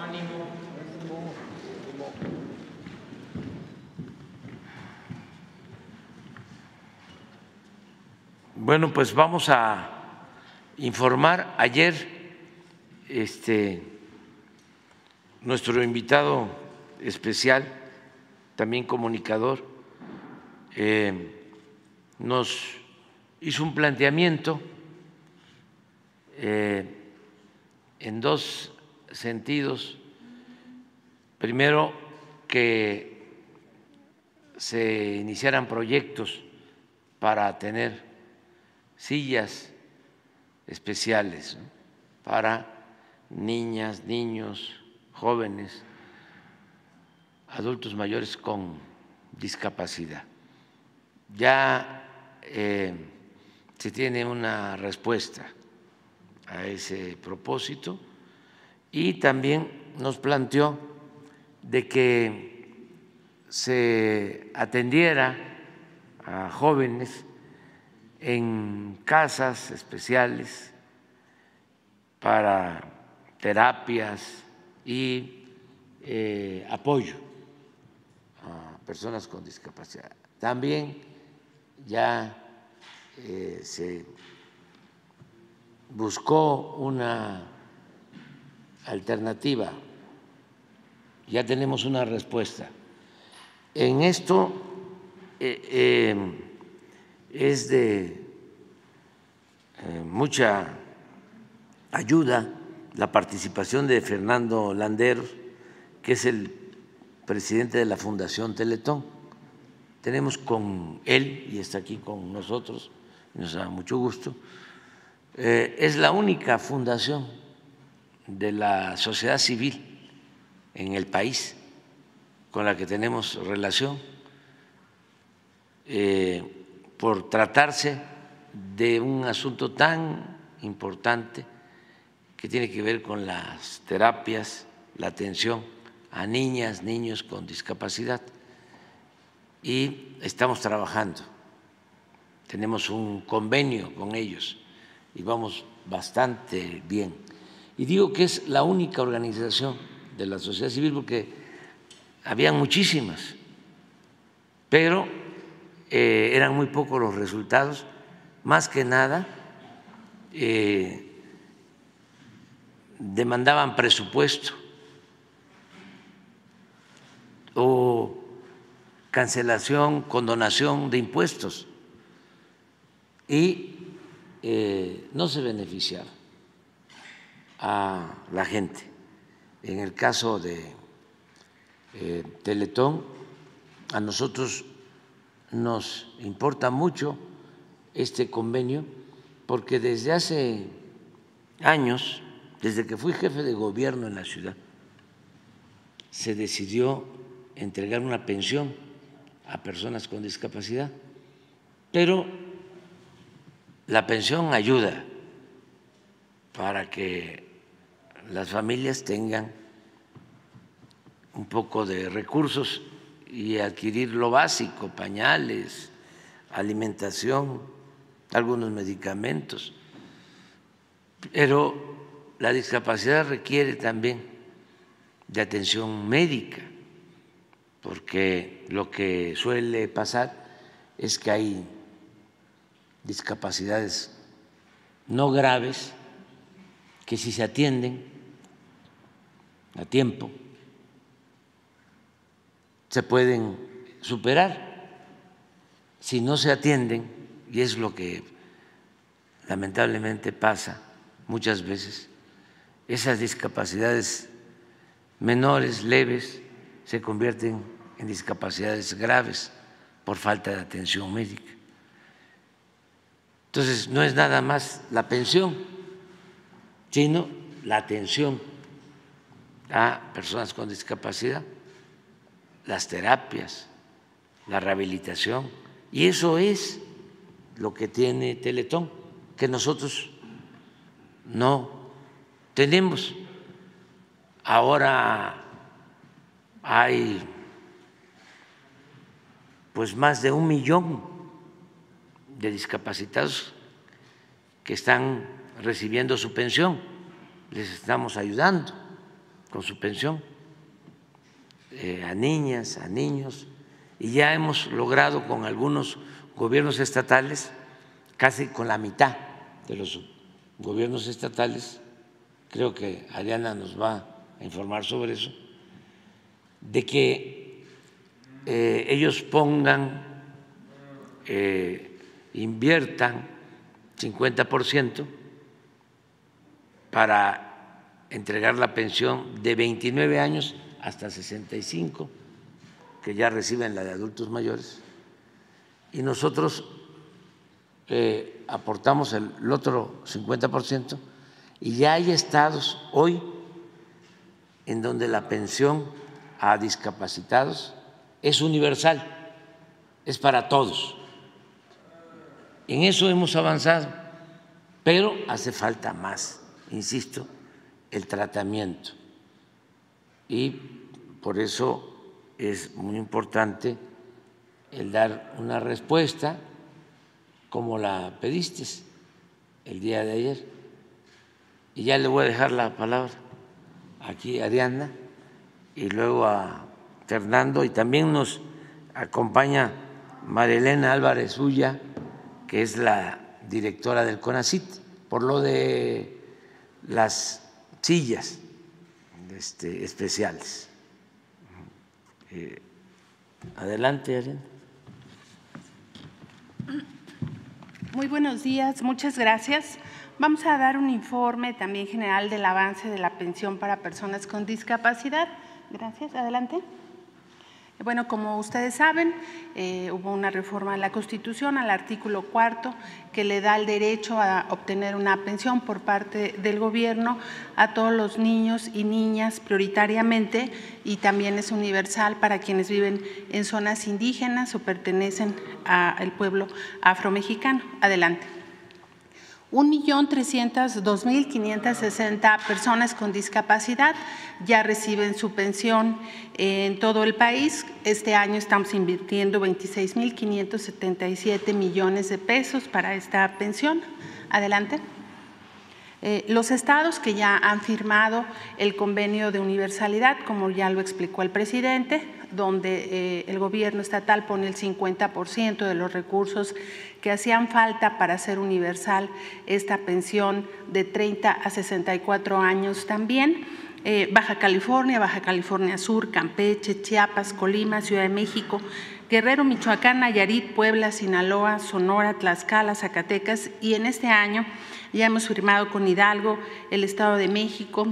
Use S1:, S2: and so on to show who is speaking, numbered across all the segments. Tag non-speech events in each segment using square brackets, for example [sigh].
S1: ánimo. Bueno, pues vamos a informar. Ayer, este, nuestro invitado especial, también comunicador, eh, nos hizo un planteamiento eh, en dos sentidos. Primero, que se iniciaran proyectos para tener sillas especiales para niñas, niños, jóvenes, adultos mayores con discapacidad. Ya eh, se tiene una respuesta a ese propósito y también nos planteó de que se atendiera a jóvenes en casas especiales para terapias y eh, apoyo a personas con discapacidad. También ya eh, se buscó una alternativa, ya tenemos una respuesta. En esto eh, es de eh, mucha ayuda la participación de Fernando Landeros, que es el presidente de la Fundación Teletón. Tenemos con él, y está aquí con nosotros, nos da mucho gusto, eh, es la única fundación de la sociedad civil en el país con la que tenemos relación. Eh, por tratarse de un asunto tan importante que tiene que ver con las terapias, la atención a niñas, niños con discapacidad. Y estamos trabajando, tenemos un convenio con ellos y vamos bastante bien. Y digo que es la única organización de la sociedad civil porque había muchísimas, pero eh, eran muy pocos los resultados, más que nada eh, demandaban presupuesto o cancelación, condonación de impuestos y eh, no se beneficiaba a la gente. En el caso de Teletón, a nosotros nos importa mucho este convenio porque desde hace años, desde que fui jefe de gobierno en la ciudad, se decidió entregar una pensión a personas con discapacidad, pero la pensión ayuda para que las familias tengan un poco de recursos y adquirir lo básico, pañales, alimentación, algunos medicamentos. Pero la discapacidad requiere también de atención médica, porque lo que suele pasar es que hay discapacidades no graves que si se atienden a tiempo se pueden superar si no se atienden, y es lo que lamentablemente pasa muchas veces, esas discapacidades menores, leves, se convierten en discapacidades graves por falta de atención médica. Entonces, no es nada más la pensión, sino la atención a personas con discapacidad las terapias, la rehabilitación. Y eso es lo que tiene Teletón, que nosotros no tenemos. Ahora hay pues más de un millón de discapacitados que están recibiendo su pensión. Les estamos ayudando con su pensión eh, a niñas, a niños, y ya hemos logrado con algunos gobiernos estatales, casi con la mitad de los gobiernos estatales, creo que Ariana nos va a informar sobre eso, de que eh, ellos pongan, eh, inviertan 50% para entregar la pensión de 29 años hasta 65, que ya reciben la de adultos mayores, y nosotros eh, aportamos el, el otro 50%, y ya hay estados hoy en donde la pensión a discapacitados es universal, es para todos. En eso hemos avanzado, pero hace falta más, insisto, el tratamiento. Y por eso es muy importante el dar una respuesta como la pediste el día de ayer. Y ya le voy a dejar la palabra aquí a Diana y luego a Fernando y también nos acompaña Marilena Álvarez Ulla es la directora del CONACIT, por lo de las sillas este, especiales. Eh, adelante, Ariana.
S2: Muy buenos días, muchas gracias. Vamos a dar un informe también general del avance de la pensión para personas con discapacidad. Gracias, adelante. Bueno, como ustedes saben, eh, hubo una reforma a la Constitución, al artículo cuarto, que le da el derecho a obtener una pensión por parte del gobierno a todos los niños y niñas prioritariamente y también es universal para quienes viven en zonas indígenas o pertenecen al pueblo afromexicano. Adelante. 1.302.560 personas con discapacidad ya reciben su pensión en todo el país. Este año estamos invirtiendo 26.577 millones de pesos para esta pensión. Adelante. Eh, los estados que ya han firmado el convenio de universalidad, como ya lo explicó el presidente, donde eh, el gobierno estatal pone el 50% de los recursos que hacían falta para hacer universal esta pensión de 30 a 64 años también. Eh, Baja California, Baja California Sur, Campeche, Chiapas, Colima, Ciudad de México, Guerrero, Michoacán, Nayarit, Puebla, Sinaloa, Sonora, Tlaxcala, Zacatecas y en este año ya hemos firmado con Hidalgo, el Estado de México,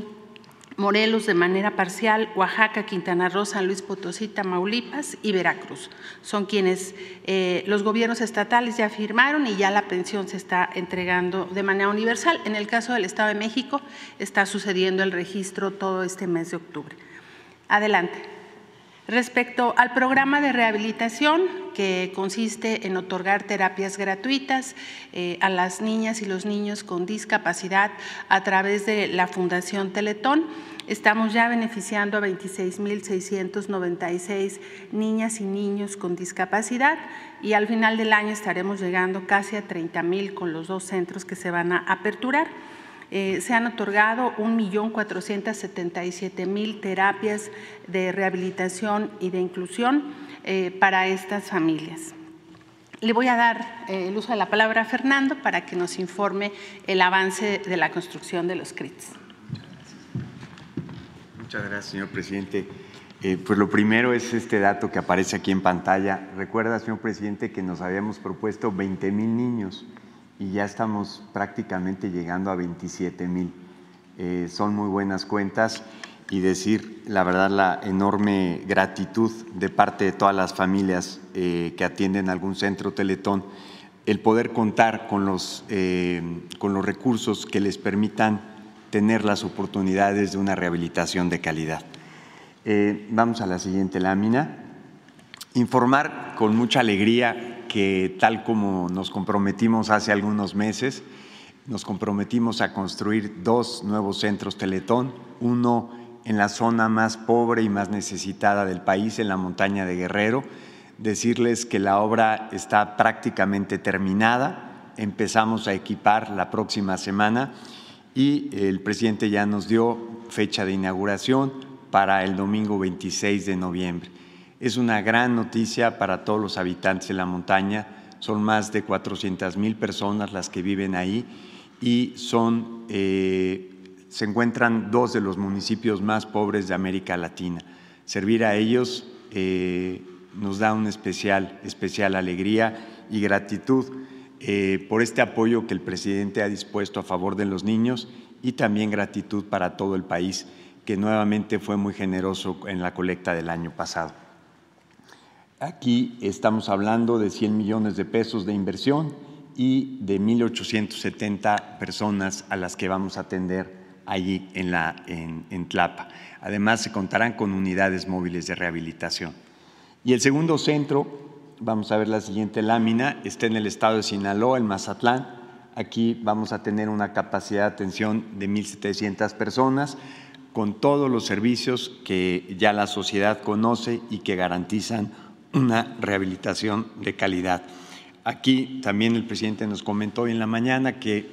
S2: Morelos de manera parcial, Oaxaca, Quintana Roo, San Luis Potosí, Tamaulipas y Veracruz. Son quienes eh, los gobiernos estatales ya firmaron y ya la pensión se está entregando de manera universal. En el caso del Estado de México está sucediendo el registro todo este mes de octubre. Adelante. Respecto al programa de rehabilitación, que consiste en otorgar terapias gratuitas eh, a las niñas y los niños con discapacidad a través de la Fundación Teletón, estamos ya beneficiando a 26.696 niñas y niños con discapacidad y al final del año estaremos llegando casi a 30.000 con los dos centros que se van a aperturar. Eh, se han otorgado 1.477.000 terapias de rehabilitación y de inclusión eh, para estas familias. Le voy a dar eh, el uso de la palabra a Fernando para que nos informe el avance de la construcción de los CRITs.
S3: Muchas gracias, señor presidente. pues lo primero es este dato que aparece aquí en pantalla. Recuerda, señor presidente, que nos habíamos propuesto 20 mil niños y ya estamos prácticamente llegando a 27 mil. Eh, son muy buenas cuentas y decir la verdad la enorme gratitud de parte de todas las familias eh, que atienden algún centro Teletón, el poder contar con los, eh, con los recursos que les permitan tener las oportunidades de una rehabilitación de calidad. vamos a la siguiente lámina. Informar con mucha alegría que tal como nos comprometimos hace algunos meses, nos comprometimos a construir dos nuevos centros Teletón, uno en la zona más pobre y más necesitada del país, en la montaña de Guerrero. Decirles que la obra está prácticamente terminada, empezamos a equipar la próxima semana y el presidente ya nos dio fecha de inauguración para el domingo 26 de noviembre. Es una gran noticia para todos los habitantes de la montaña, son más de 400 mil personas las que viven ahí y son, eh, se encuentran dos de los municipios más pobres de América Latina. Servir a ellos eh, nos da una especial, especial alegría y gratitud eh, por este apoyo que el presidente ha dispuesto a favor de los niños y también gratitud para todo el país, que nuevamente fue muy generoso en la colecta del año pasado. Aquí estamos hablando de 100 millones de pesos de inversión y de 1.870 personas a las que vamos a atender allí en, la, en, en Tlapa. Además, se contarán con unidades móviles de rehabilitación. Y el segundo centro Vamos a ver la siguiente lámina. Está en el estado de Sinaloa, en Mazatlán. Aquí vamos a tener una capacidad de atención de 1.700 personas con todos los servicios que ya la sociedad conoce y que garantizan una rehabilitación de calidad. Aquí también el presidente nos comentó hoy en la mañana que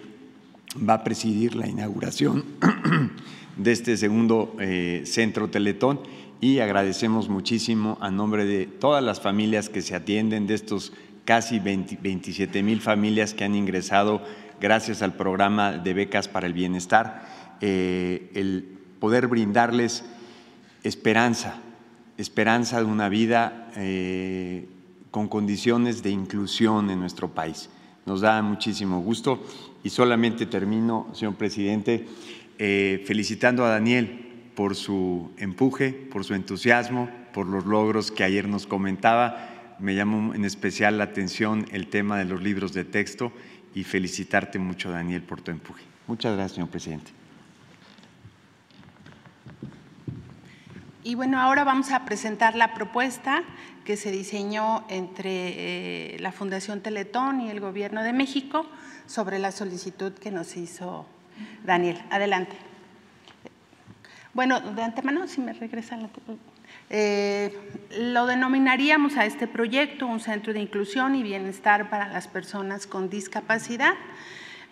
S3: va a presidir la inauguración [clears throat] de este segundo eh, centro Teletón y agradecemos muchísimo a nombre de todas las familias que se atienden, de estos casi 27 mil familias que han ingresado gracias al programa de becas para el bienestar, eh, el poder brindarles esperanza, esperanza de una vida eh, con condiciones de inclusión en nuestro país. Nos da muchísimo gusto y solamente termino, señor presidente, eh, felicitando a Daniel por su empuje, por su entusiasmo, por los logros que ayer nos comentaba. Me llamó en especial la atención el tema de los libros de texto y felicitarte mucho, Daniel, por tu empuje. Muchas gracias, señor presidente.
S2: Y bueno, ahora vamos a presentar la propuesta que se diseñó entre eh, la Fundación Teletón y el Gobierno de México sobre la solicitud que nos hizo Daniel. Adelante. Bueno, de antemano, si me regresa la... Eh, lo denominaríamos a este proyecto un centro de inclusión y bienestar para las personas con discapacidad,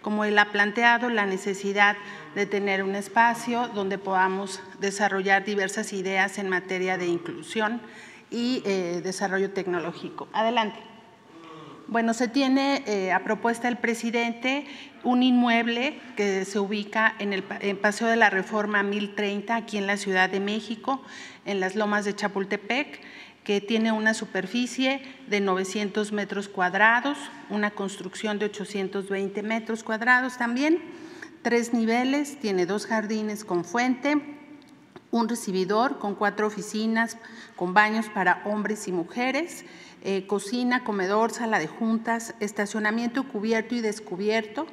S2: como él ha planteado, la necesidad de tener un espacio donde podamos desarrollar diversas ideas en materia de inclusión y eh, desarrollo tecnológico. Adelante. Bueno, se tiene eh, a propuesta del presidente un inmueble que se ubica en el Paseo de la Reforma 1030, aquí en la Ciudad de México, en las lomas de Chapultepec, que tiene una superficie de 900 metros cuadrados, una construcción de 820 metros cuadrados también, tres niveles, tiene dos jardines con fuente, un recibidor con cuatro oficinas con baños para hombres y mujeres, eh, cocina, comedor, sala de juntas, estacionamiento cubierto y descubierto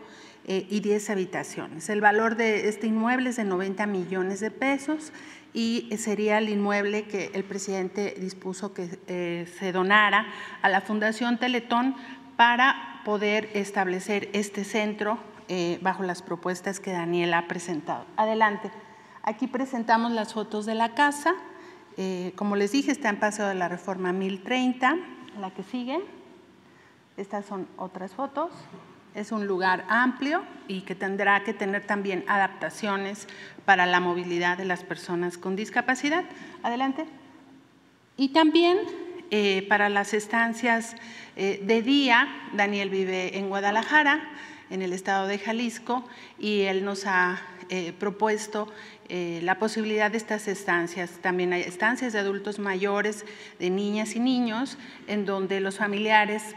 S2: eh, y 10 habitaciones. El valor de este inmueble es de 90 millones de pesos y sería el inmueble que el presidente dispuso que eh, se donara a la Fundación Teletón para poder establecer este centro bajo las propuestas que Daniel ha presentado. Adelante. Aquí presentamos las fotos de la casa. Como les dije, está en Paseo de la Reforma 1030 la que sigue. Estas son otras fotos. Es un lugar amplio y que tendrá que tener también adaptaciones para la movilidad de las personas con discapacidad. Adelante. Y también eh, para las estancias eh, de día, Daniel vive en Guadalajara, en el estado de Jalisco, y él nos ha eh, propuesto eh, la posibilidad de estas estancias. También hay estancias de adultos mayores, de niñas y niños, en donde los familiares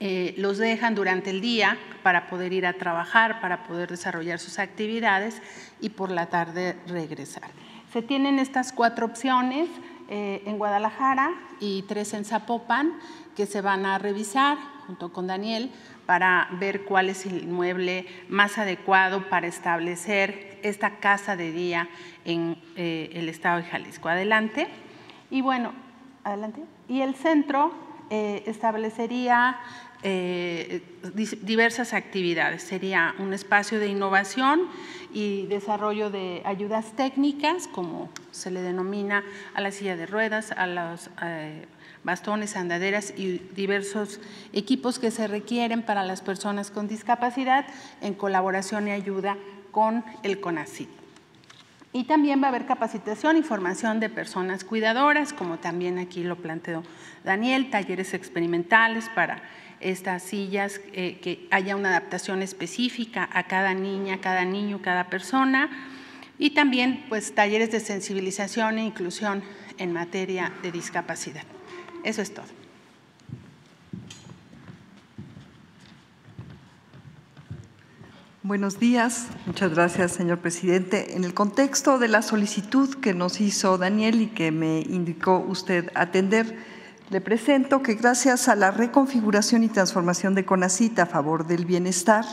S2: eh, los dejan durante el día para poder ir a trabajar, para poder desarrollar sus actividades y por la tarde regresar. Se tienen estas cuatro opciones eh, en Guadalajara y tres en Zapopan que se van a revisar junto con Daniel para ver cuál es el inmueble más adecuado para establecer esta casa de día en eh, el estado de Jalisco. Adelante. Y bueno, adelante. Y el centro eh, establecería eh, diversas actividades. Sería un espacio de innovación y desarrollo de ayudas técnicas, como se le denomina a la silla de ruedas, a los bastones, andaderas y diversos equipos que se requieren para las personas con discapacidad en colaboración y ayuda con el CONACYT. Y también va a haber capacitación y formación de personas cuidadoras, como también aquí lo planteó Daniel, talleres experimentales para estas sillas, eh, que haya una adaptación específica a cada niña, cada niño, cada persona, y también pues talleres de sensibilización e inclusión en materia de discapacidad. Eso es todo.
S4: Buenos días, muchas gracias, señor presidente. En el contexto de la solicitud que nos hizo Daniel y que me indicó usted atender, le presento que gracias a la reconfiguración y transformación de CONACIT a favor del bienestar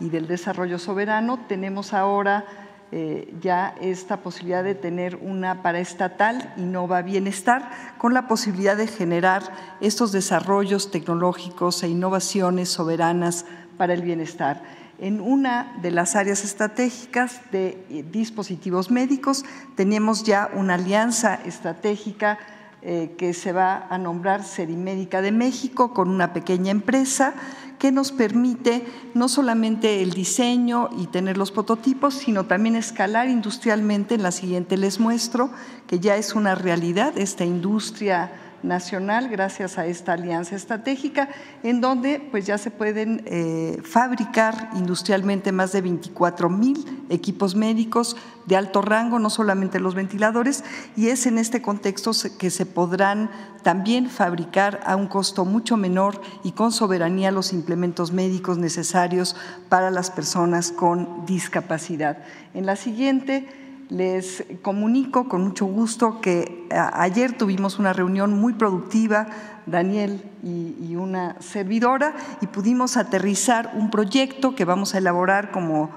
S4: y del desarrollo soberano, tenemos ahora eh, ya esta posibilidad de tener una paraestatal Innova Bienestar con la posibilidad de generar estos desarrollos tecnológicos e innovaciones soberanas para el bienestar en una de las áreas estratégicas de eh, dispositivos médicos. Tenemos ya una alianza estratégica eh, que se va a nombrar Serimédica de México con una pequeña empresa que nos permite no solamente el diseño y tener los prototipos, sino también escalar industrialmente. En la siguiente les muestro que ya es una realidad esta industria nacional gracias a esta alianza estratégica, en donde pues ya se pueden eh, fabricar industrialmente más de 24 mil equipos médicos de alto rango, no solamente los ventiladores, y es en este contexto que se podrán también fabricar a un costo mucho menor y con soberanía los implementos médicos necesarios para las personas con discapacidad. En la siguiente les comunico con mucho gusto que ayer tuvimos una reunión muy productiva, Daniel y, una servidora, y pudimos aterrizar un proyecto que vamos a elaborar como,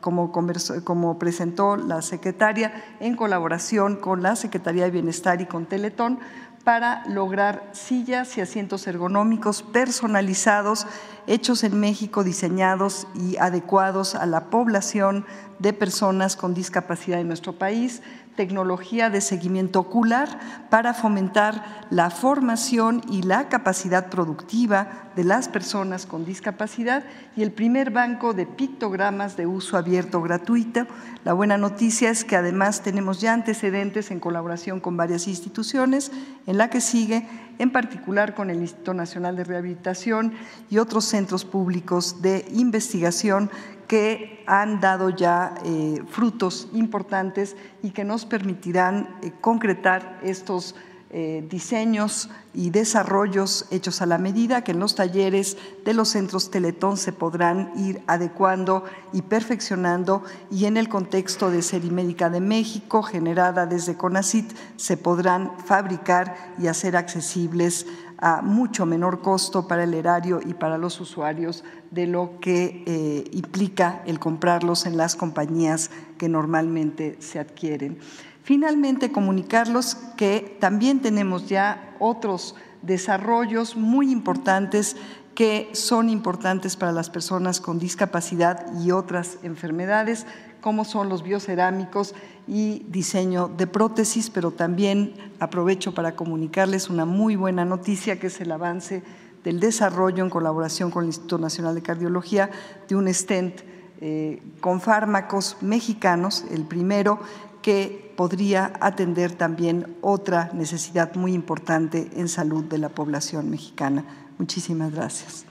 S4: como, presentó la secretaria en colaboración con la Secretaría de Bienestar y con Teletón para lograr sillas y asientos ergonómicos personalizados, hechos en México, diseñados y adecuados a la población de personas con discapacidad en nuestro país, tecnología de seguimiento ocular para fomentar la formación y la capacidad productiva de las personas con discapacidad y el primer banco de pictogramas de uso abierto gratuito. La buena noticia es que además tenemos ya antecedentes en colaboración con varias instituciones, en la que sigue en particular con el Instituto Nacional de Rehabilitación y otros centros públicos de investigación que han dado ya eh, frutos importantes y que nos permitirán eh, concretar estos eh, diseños y desarrollos hechos a la medida que en los talleres de los centros Teletón se podrán ir adecuando y perfeccionando y en el contexto de Serimédica de México, generada desde CONACIT, se podrán fabricar y hacer accesibles a mucho menor costo para el erario y para los usuarios de lo que eh, implica el comprarlos en las compañías que normalmente se adquieren. Finalmente, comunicarlos que también tenemos ya otros desarrollos muy importantes que son importantes para las personas con discapacidad y otras enfermedades, como son los biocerámicos y diseño de prótesis, pero también aprovecho para comunicarles una muy buena noticia, que es el avance del desarrollo en colaboración con el Instituto Nacional de Cardiología de un stent eh, con fármacos mexicanos, el primero que podría atender también otra necesidad muy importante en salud de la población mexicana. Muchísimas gracias.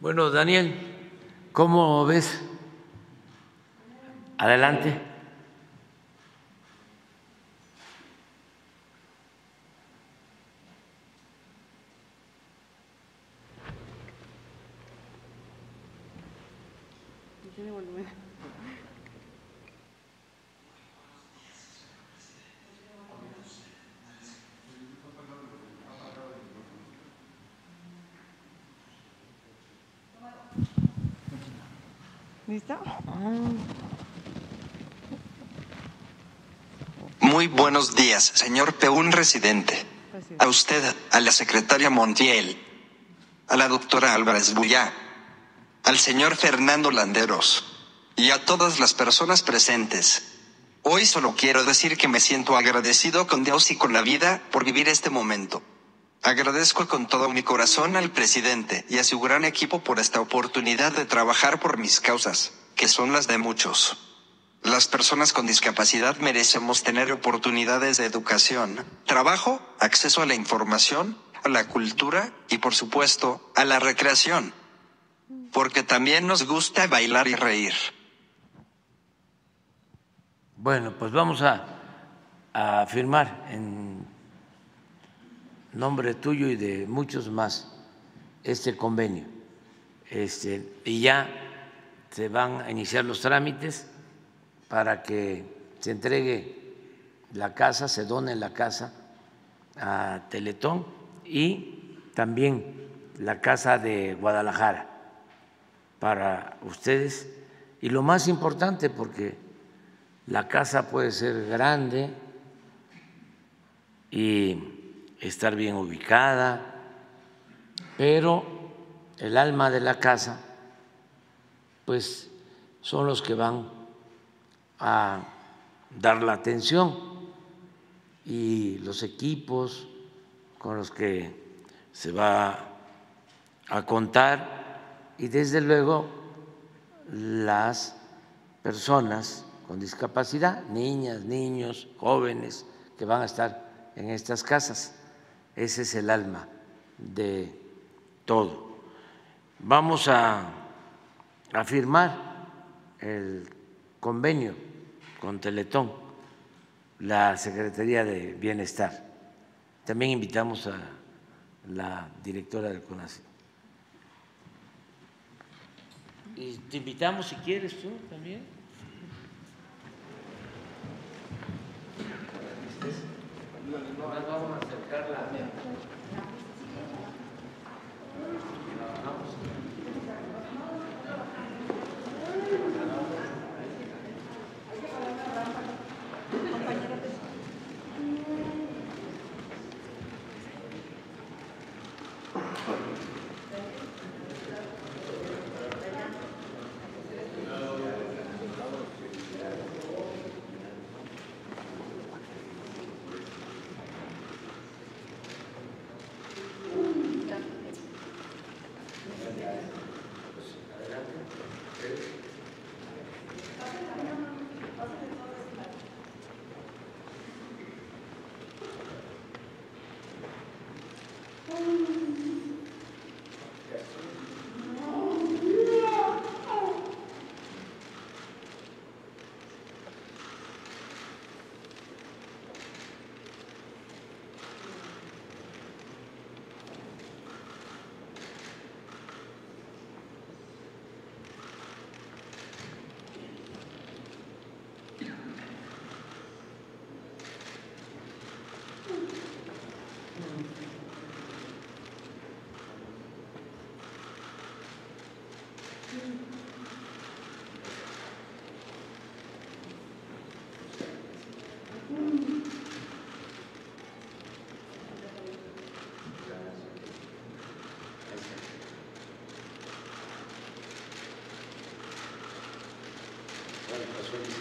S1: Bueno, Daniel, ¿cómo ves Adelante.
S5: ¿Listo? Muy buenos días, señor Peún residente. A usted, a la secretaria Montiel, a la doctora Álvarez Bullá, al señor Fernando Landeros y a todas las personas presentes. Hoy solo quiero decir que me siento agradecido con Dios y con la vida por vivir este momento. Agradezco con todo mi corazón al presidente y a su gran equipo por esta oportunidad de trabajar por mis causas, que son las de muchos. Las personas con discapacidad merecemos tener oportunidades de educación, trabajo, acceso a la información, a la cultura y por supuesto a la recreación. Porque también nos gusta bailar y reír.
S1: Bueno, pues vamos a, a firmar en nombre tuyo y de muchos más este convenio. Este, y ya se van a iniciar los trámites para que se entregue la casa, se done la casa a Teletón y también la casa de Guadalajara para ustedes. Y lo más importante, porque la casa puede ser grande y estar bien ubicada, pero el alma de la casa, pues son los que van a dar la atención y los equipos con los que se va a contar y desde luego las personas con discapacidad, niñas, niños, jóvenes que van a estar en estas casas. Ese es el alma de todo. Vamos a, firmar el convenio con Teletón, la Secretaría de Bienestar. También invitamos a la directora del CONACYT. Y te invitamos si quieres tú también. Vamos a acercarla. Felicidades.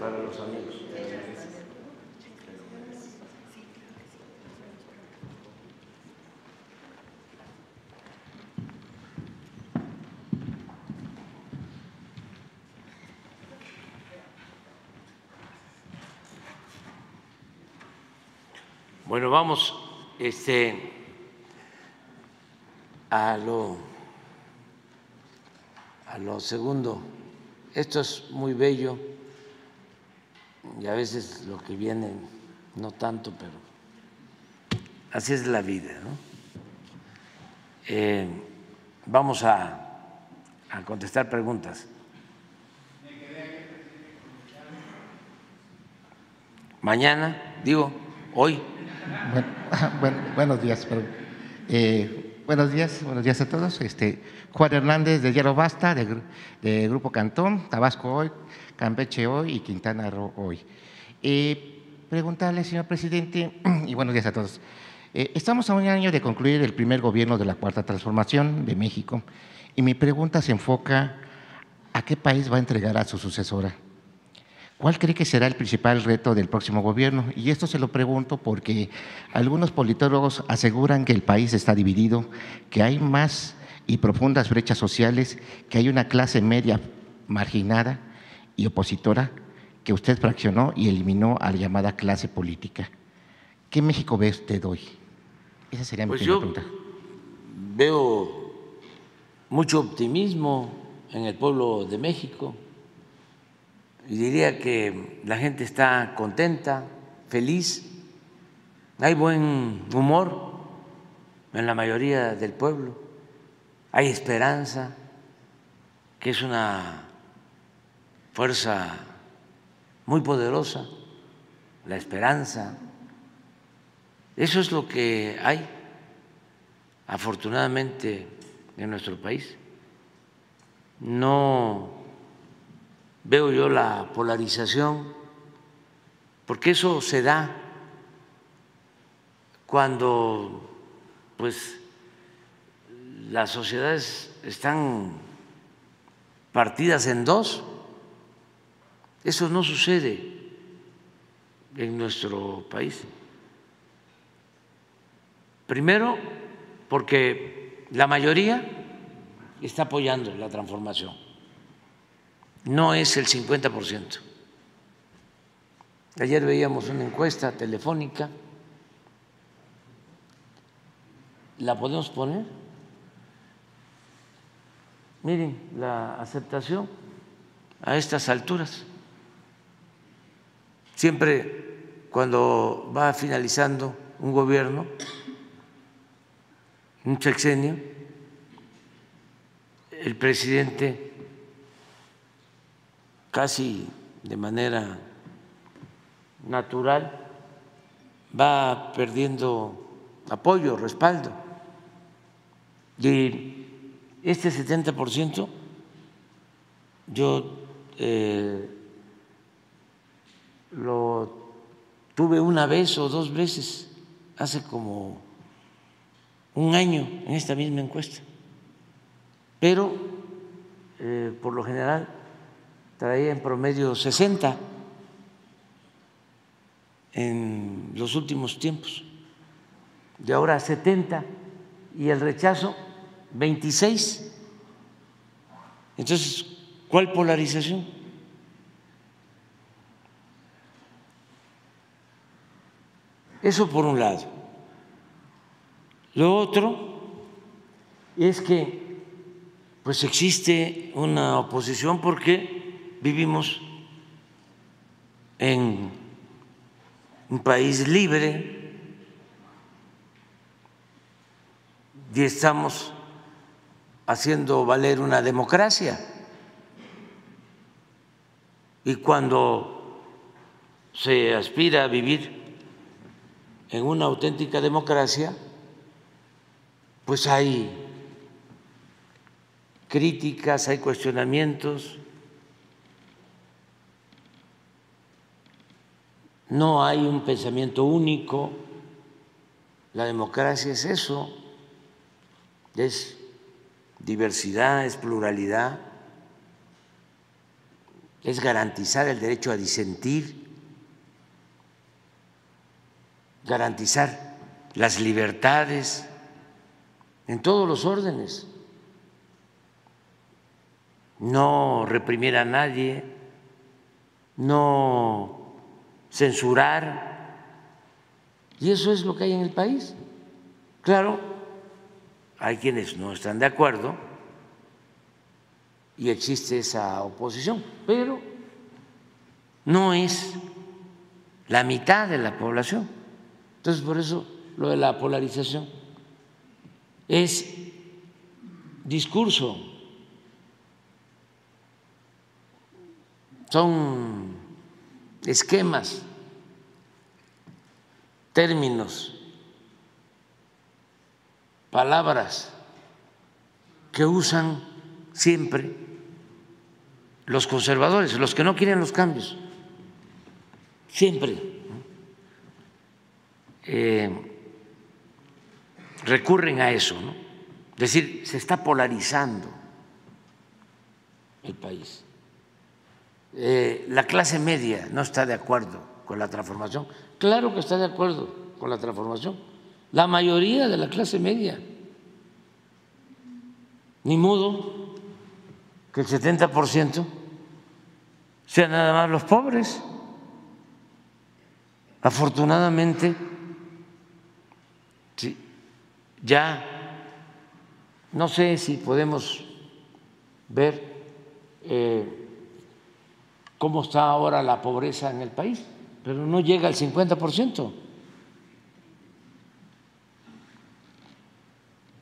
S1: Para los amigos. Bueno, vamos este, a, lo, a lo segundo. Esto es muy bello y a veces lo que viene no tanto, pero así es la vida. Eh, vamos a, a contestar preguntas. mañana, digo, hoy. [laughs]
S6: Bueno, buenos días, eh, buenos días, buenos días a todos. Este, Juan Hernández de Hierro Basta, de, Grupo Cantón, Tabasco hoy, Campeche hoy y Quintana Roo hoy. Eh, preguntarle, señor presidente, [clears throat] y buenos días a todos. Eh, estamos a un año de concluir el primer gobierno de la Cuarta Transformación de México y mi pregunta se enfoca a qué país va a entregar a su sucesora. ¿Cuál cree que será el principal reto del próximo gobierno? Y esto se lo pregunto porque algunos politólogos aseguran que el país está dividido, que hay más y profundas brechas sociales, que hay una clase media marginada y opositora que usted fraccionó y eliminó a la llamada clase política. ¿Qué México ve usted hoy?
S1: Esa sería mi pues pregunta. Veo mucho optimismo en el pueblo de México y diría que la gente está contenta, feliz, hay buen humor en la mayoría del pueblo, hay esperanza, que es una fuerza muy poderosa, la esperanza. Eso es lo que hay, afortunadamente, en nuestro país. No veo yo la polarización, porque eso se da cuando pues las sociedades están partidas en dos. Eso no sucede en nuestro país. Primero, porque la mayoría está apoyando la transformación no es el 50%. Ayer veíamos una encuesta telefónica. ¿La podemos poner? Miren, la aceptación a estas alturas. Siempre cuando va finalizando un gobierno, un sexenio, el presidente casi de manera natural, va perdiendo apoyo, respaldo. Y este 70% yo eh, lo tuve una vez o dos veces hace como un año en esta misma encuesta, pero eh, por lo general traía en promedio 60 en los últimos tiempos, de ahora 70 y el rechazo 26. Entonces, ¿cuál polarización? Eso por un lado. Lo otro es que pues existe una oposición porque vivimos en un país libre y estamos haciendo valer una democracia. Y cuando se aspira a vivir en una auténtica democracia, pues hay críticas, hay cuestionamientos, no hay un pensamiento único, la democracia es eso, es diversidad, es pluralidad, es garantizar el derecho a disentir, garantizar las libertades en todos los órdenes, no reprimir a nadie, no censurar. Y eso es lo que hay en el país. Claro, hay quienes no están de acuerdo y existe esa oposición, pero no es la mitad de la población. Entonces, por eso lo de la polarización es discurso, son esquemas términos, palabras que usan siempre los conservadores, los que no quieren los cambios, siempre eh, recurren a eso, ¿no? Es decir, se está polarizando el país. Eh, la clase media no está de acuerdo con la transformación. Claro que está de acuerdo con la transformación. La mayoría de la clase media. Ni modo que el 70% sean nada más los pobres. Afortunadamente, sí, ya no sé si podemos ver eh, cómo está ahora la pobreza en el país, pero no llega al 50%.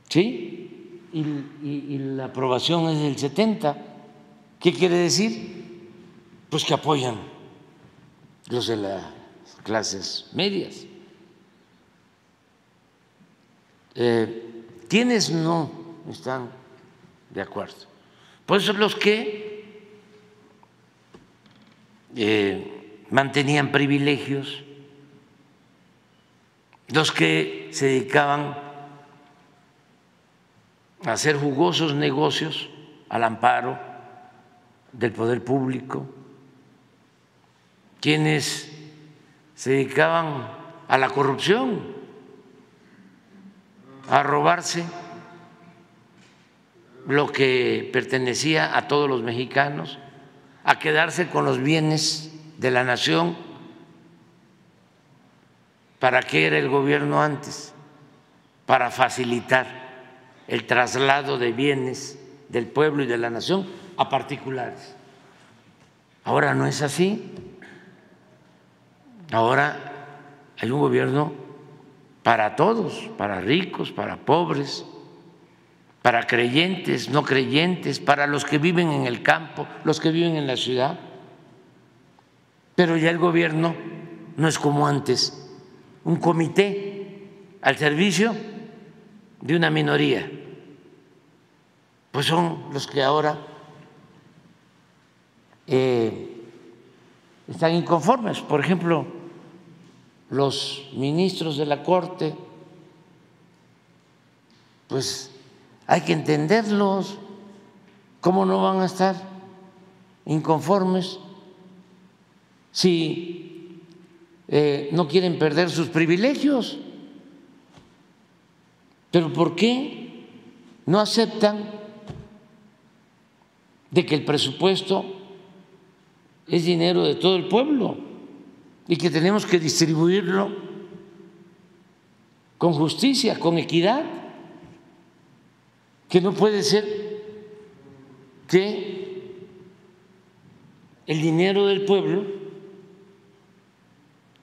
S1: ¿Sí? Y, la aprobación es del 70%. ¿Qué quiere decir? Pues que apoyan los de las clases medias. Eh, ¿Quiénes no están de acuerdo? Pues los que eh, mantenían privilegios, los que se dedicaban a hacer jugosos negocios al amparo del poder público, quienes se dedicaban a la corrupción, a robarse lo que pertenecía a todos los mexicanos, a quedarse con los bienes de la nación. ¿Para qué era el gobierno antes? Para facilitar el traslado de bienes del pueblo y de la nación a particulares. Ahora no es así. Ahora hay un gobierno para todos, para ricos, para pobres, para creyentes, no creyentes, para los que viven en el campo, los que viven en la ciudad. Pero ya el gobierno no es como antes, un comité al servicio de una minoría. Pues son los que ahora eh, están inconformes. Por ejemplo, los ministros de la Corte, pues hay que entenderlos. ¿Cómo no van a estar inconformes si eh, no quieren perder sus privilegios? Pero ¿por qué no aceptan de que el presupuesto es dinero de todo el pueblo y que tenemos que distribuirlo con justicia, con equidad? Que no puede ser que el dinero del pueblo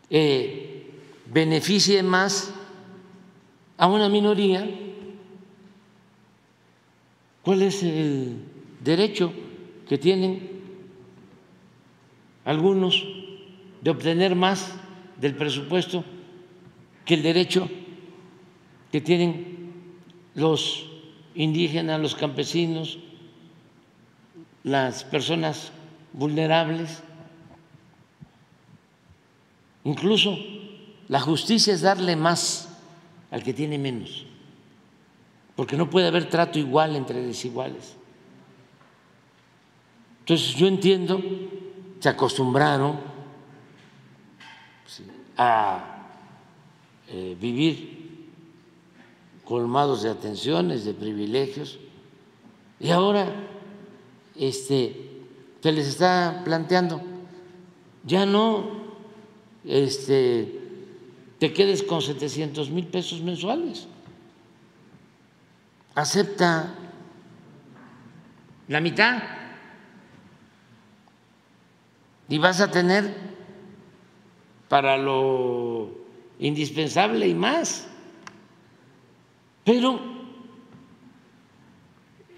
S1: eh, beneficie más a una minoría. ¿Cuál es el derecho que tienen algunos de obtener más del presupuesto que el derecho que tienen los indígenas, los campesinos, las personas vulnerables. Incluso la justicia es darle más al que tiene menos, porque no puede haber trato igual entre desiguales. Entonces yo entiendo, se acostumbraron a eh, vivir colmados de atenciones, de privilegios, y ahora este, se les está planteando, ya no este, te quedes con 700 mil pesos mensuales, acepta la mitad. Y vas a tener para lo indispensable y más. Pero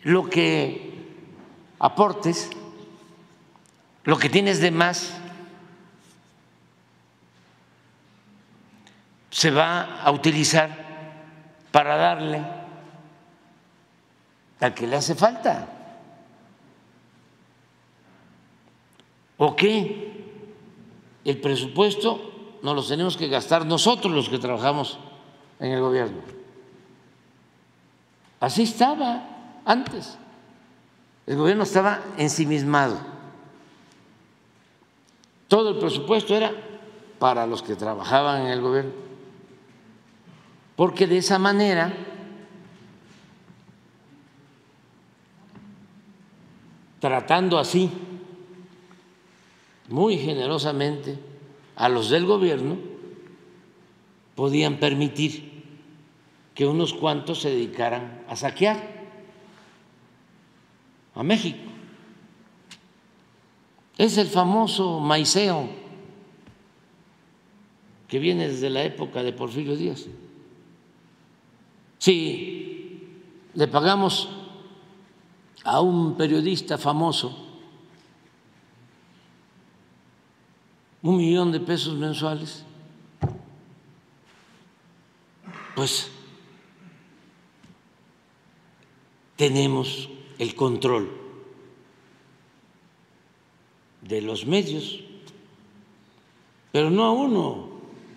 S1: lo que aportes, lo que tienes de más, se va a utilizar para darle al que le hace falta. ¿O qué? El presupuesto nos lo tenemos que gastar nosotros los que trabajamos en el gobierno. Así estaba antes. El gobierno estaba ensimismado. Todo el presupuesto era para los que trabajaban en el gobierno. Porque de esa manera tratando así muy generosamente a los del gobierno, podían permitir que unos cuantos se dedicaran a saquear a México. Es el famoso maiceo que viene desde la época de Porfirio Díaz. Si le pagamos a un periodista famoso un millón de pesos mensuales, pues tenemos el control de los medios, pero no a uno,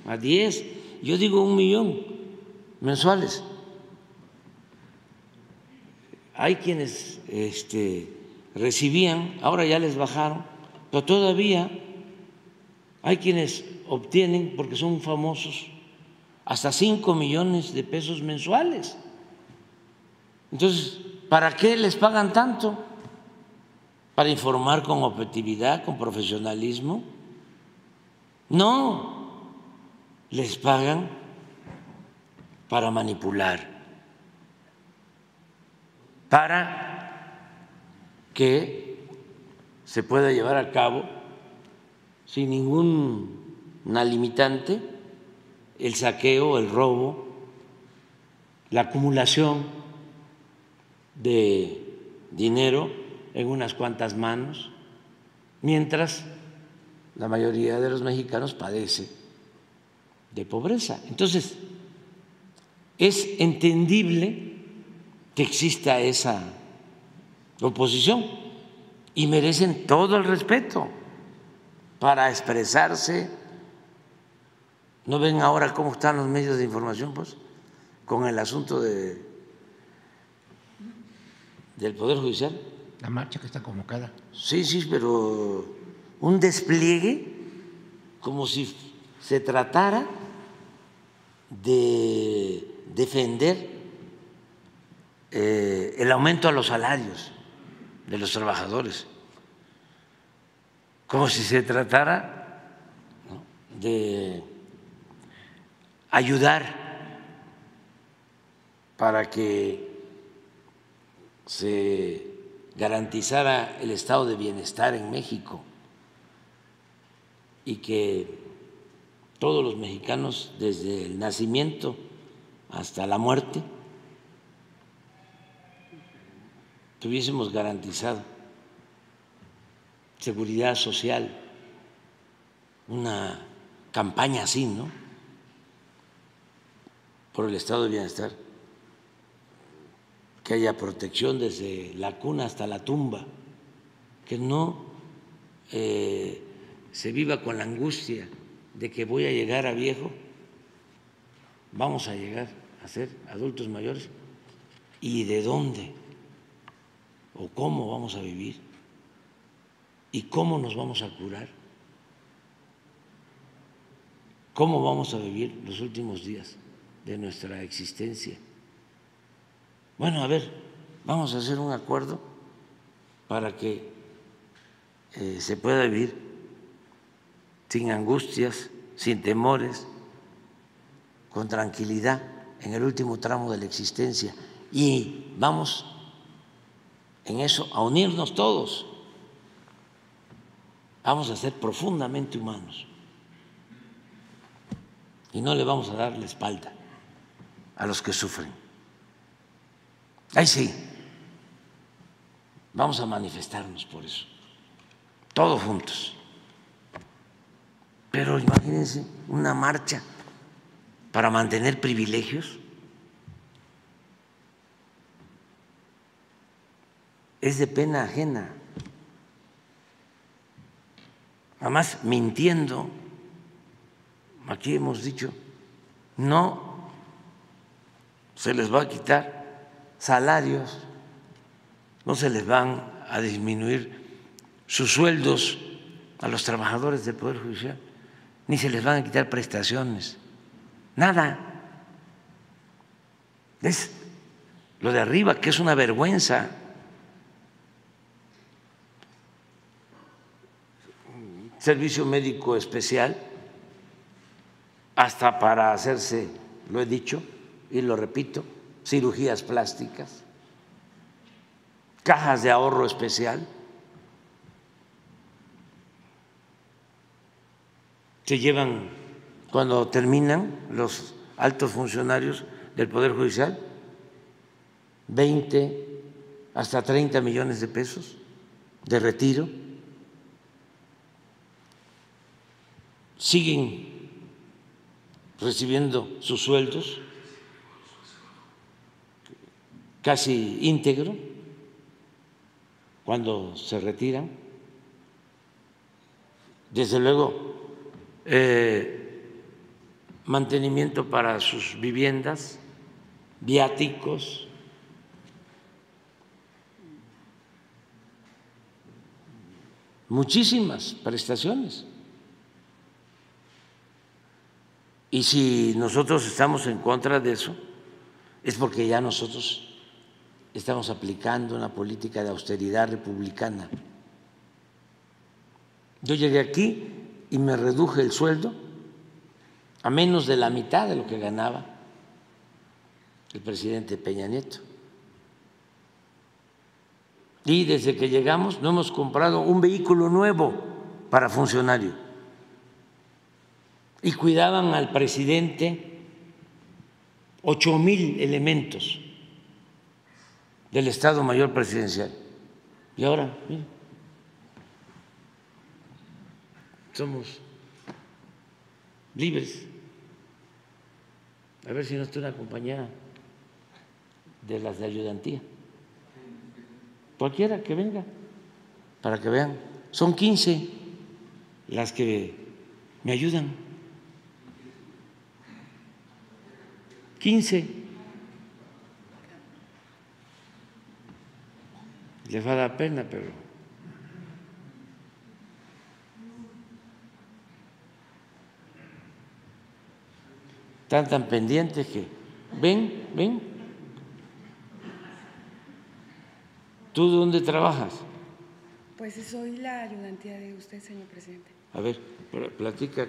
S1: a diez, yo digo un millón mensuales. Hay quienes este, recibían, ahora ya les bajaron, pero todavía hay quienes obtienen, porque son famosos, hasta 5 millones de pesos mensuales. Entonces, ¿para qué les pagan tanto? ¿Para informar con objetividad, con profesionalismo? No, les pagan para manipular, para que se pueda llevar a cabo sin ninguna limitante el saqueo, el robo, la acumulación de dinero en unas cuantas manos, mientras la mayoría de los mexicanos padece de pobreza. Entonces, es entendible que exista esa oposición y merecen todo el respeto para expresarse. ¿No ven ahora cómo están los medios de información, pues, con el asunto de, del Poder Judicial?
S6: La marcha que está convocada.
S1: Sí, sí, pero un despliegue como si se tratara de defender eh, el aumento a los salarios de los trabajadores como si se tratara de ayudar para que se garantizara el estado de bienestar en México y que todos los mexicanos, desde el nacimiento hasta la muerte, tuviésemos garantizado seguridad social, una campaña así, ¿no? Por el estado de bienestar, que haya protección desde la cuna hasta la tumba, que no eh, se viva con la angustia de que voy a llegar a viejo, vamos a llegar a ser adultos mayores, y de dónde o cómo vamos a vivir. ¿Y cómo nos vamos a curar? ¿Cómo vamos a vivir los últimos días de nuestra existencia? Bueno, a ver, vamos a hacer un acuerdo para que eh, se pueda vivir sin angustias, sin temores, con tranquilidad en el último tramo de la existencia. Y vamos en eso a unirnos todos vamos a ser profundamente humanos y no le vamos a dar la espalda a los que sufren. Ahí sí, vamos a manifestarnos por eso, todos juntos. Pero imagínense una marcha para mantener privilegios. Es de pena ajena. Además, mintiendo, aquí hemos dicho, no se les va a quitar salarios, no se les van a disminuir sus sueldos a los trabajadores del Poder Judicial, ni se les van a quitar prestaciones, nada. Es lo de arriba, que es una vergüenza. Servicio médico especial, hasta para hacerse, lo he dicho y lo repito, cirugías plásticas, cajas de ahorro especial. Se llevan cuando terminan los altos funcionarios del Poder Judicial 20 hasta 30 millones de pesos de retiro. Siguen recibiendo sus sueldos casi íntegro cuando se retiran. Desde luego, eh, mantenimiento para sus viviendas, viáticos, muchísimas prestaciones. Y si nosotros estamos en contra de eso, es porque ya nosotros estamos aplicando una política de austeridad republicana. Yo llegué aquí y me reduje el sueldo a menos de la mitad de lo que ganaba el presidente Peña Nieto. Y desde que llegamos no hemos comprado un vehículo nuevo para funcionario. Y cuidaban al presidente ocho mil elementos del Estado Mayor Presidencial. Y ahora, somos libres. A ver si no está una compañía de las de ayudantía. Cualquiera que venga, para que vean. Son 15 las que me ayudan. 15. Les va a dar pena, pero están tan pendientes que ven, ven. ¿Tú dónde trabajas?
S7: Pues soy la ayudantía de usted, señor presidente.
S1: A ver, platica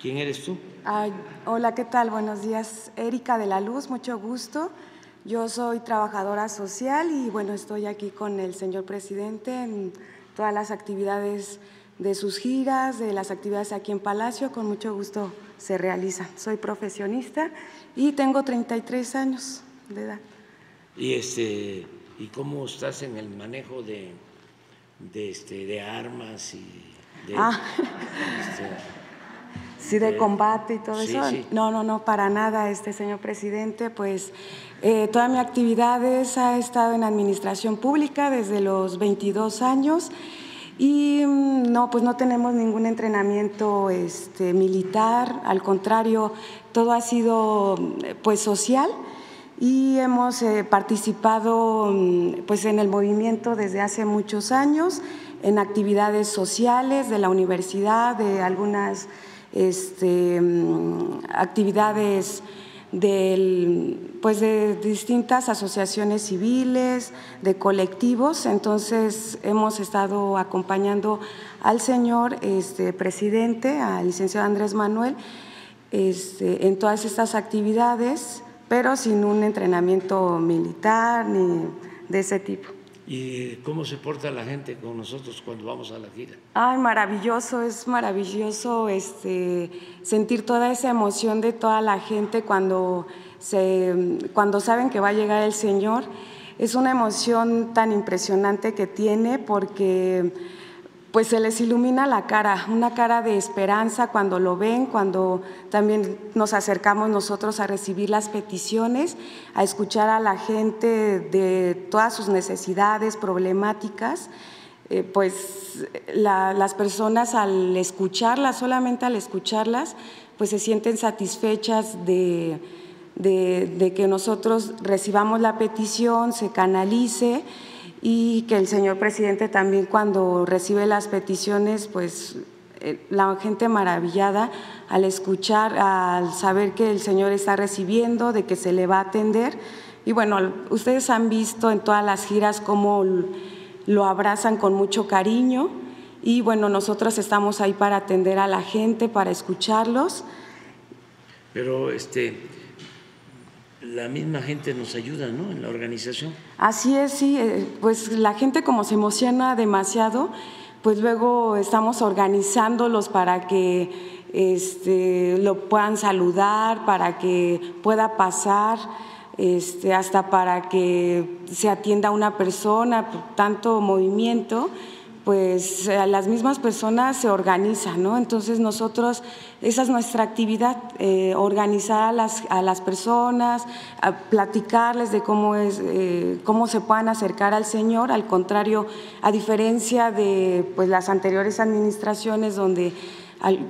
S1: quién eres tú.
S7: hola, ¿qué tal? Buenos días. Erika de la Luz, mucho gusto. Yo soy trabajadora social y bueno, estoy aquí con el señor presidente en todas las actividades de sus giras, de las actividades aquí en Palacio, con mucho gusto se realizan. Soy profesionista y tengo 33 años de edad.
S1: ¿Y, este, ¿y cómo estás en el manejo de, de, este, de armas y de,
S7: ah. [laughs] este, sí, de, combate y todo eso? No, no, no, para nada, este señor presidente, pues eh, toda mi actividad ha estado en administración pública desde los 22 años y mm, no, pues no tenemos ningún entrenamiento este, militar, al contrario, todo ha sido pues social y hemos eh, participado mm, pues en el movimiento desde hace muchos años en actividades sociales de la universidad, de algunas este, mm, actividades del, pues de distintas asociaciones civiles, de colectivos. Entonces hemos estado acompañando al señor este, presidente, al licenciado Andrés Manuel, este, en todas estas actividades, pero sin un entrenamiento militar ni de ese tipo.
S1: ¿Y cómo se porta la gente con nosotros cuando vamos a la gira?
S7: Ay, maravilloso, es maravilloso este, sentir toda esa emoción de toda la gente cuando, se, cuando saben que va a llegar el Señor. Es una emoción tan impresionante que tiene porque pues se les ilumina la cara, una cara de esperanza cuando lo ven, cuando también nos acercamos nosotros a recibir las peticiones, a escuchar a la gente de todas sus necesidades, problemáticas. Eh, pues las personas al escucharlas, solamente al escucharlas, pues se sienten satisfechas de, de que nosotros recibamos la petición, se canalice y que el señor presidente también cuando recibe las peticiones, pues eh, la gente maravillada al escuchar, al saber que el señor está recibiendo, de que se le va a atender. Y bueno, ustedes han visto en todas las giras cómo lo abrazan con mucho cariño y bueno, nosotros estamos ahí para atender a la gente, para escucharlos.
S1: Pero este, la misma gente nos ayuda, ¿no? En la organización.
S7: Así es, sí, eh, pues la gente como se emociona demasiado, pues luego estamos organizándolos para que este, lo puedan saludar, para que pueda pasar, este, hasta para que se atienda una persona, tanto movimiento pues eh, las mismas personas se organizan, ¿no? Entonces nosotros, esa es nuestra actividad, eh, organizar a las, a las personas, platicarles de cómo, es, eh, cómo se puedan acercar al Señor, al contrario, a diferencia de pues, las anteriores administraciones donde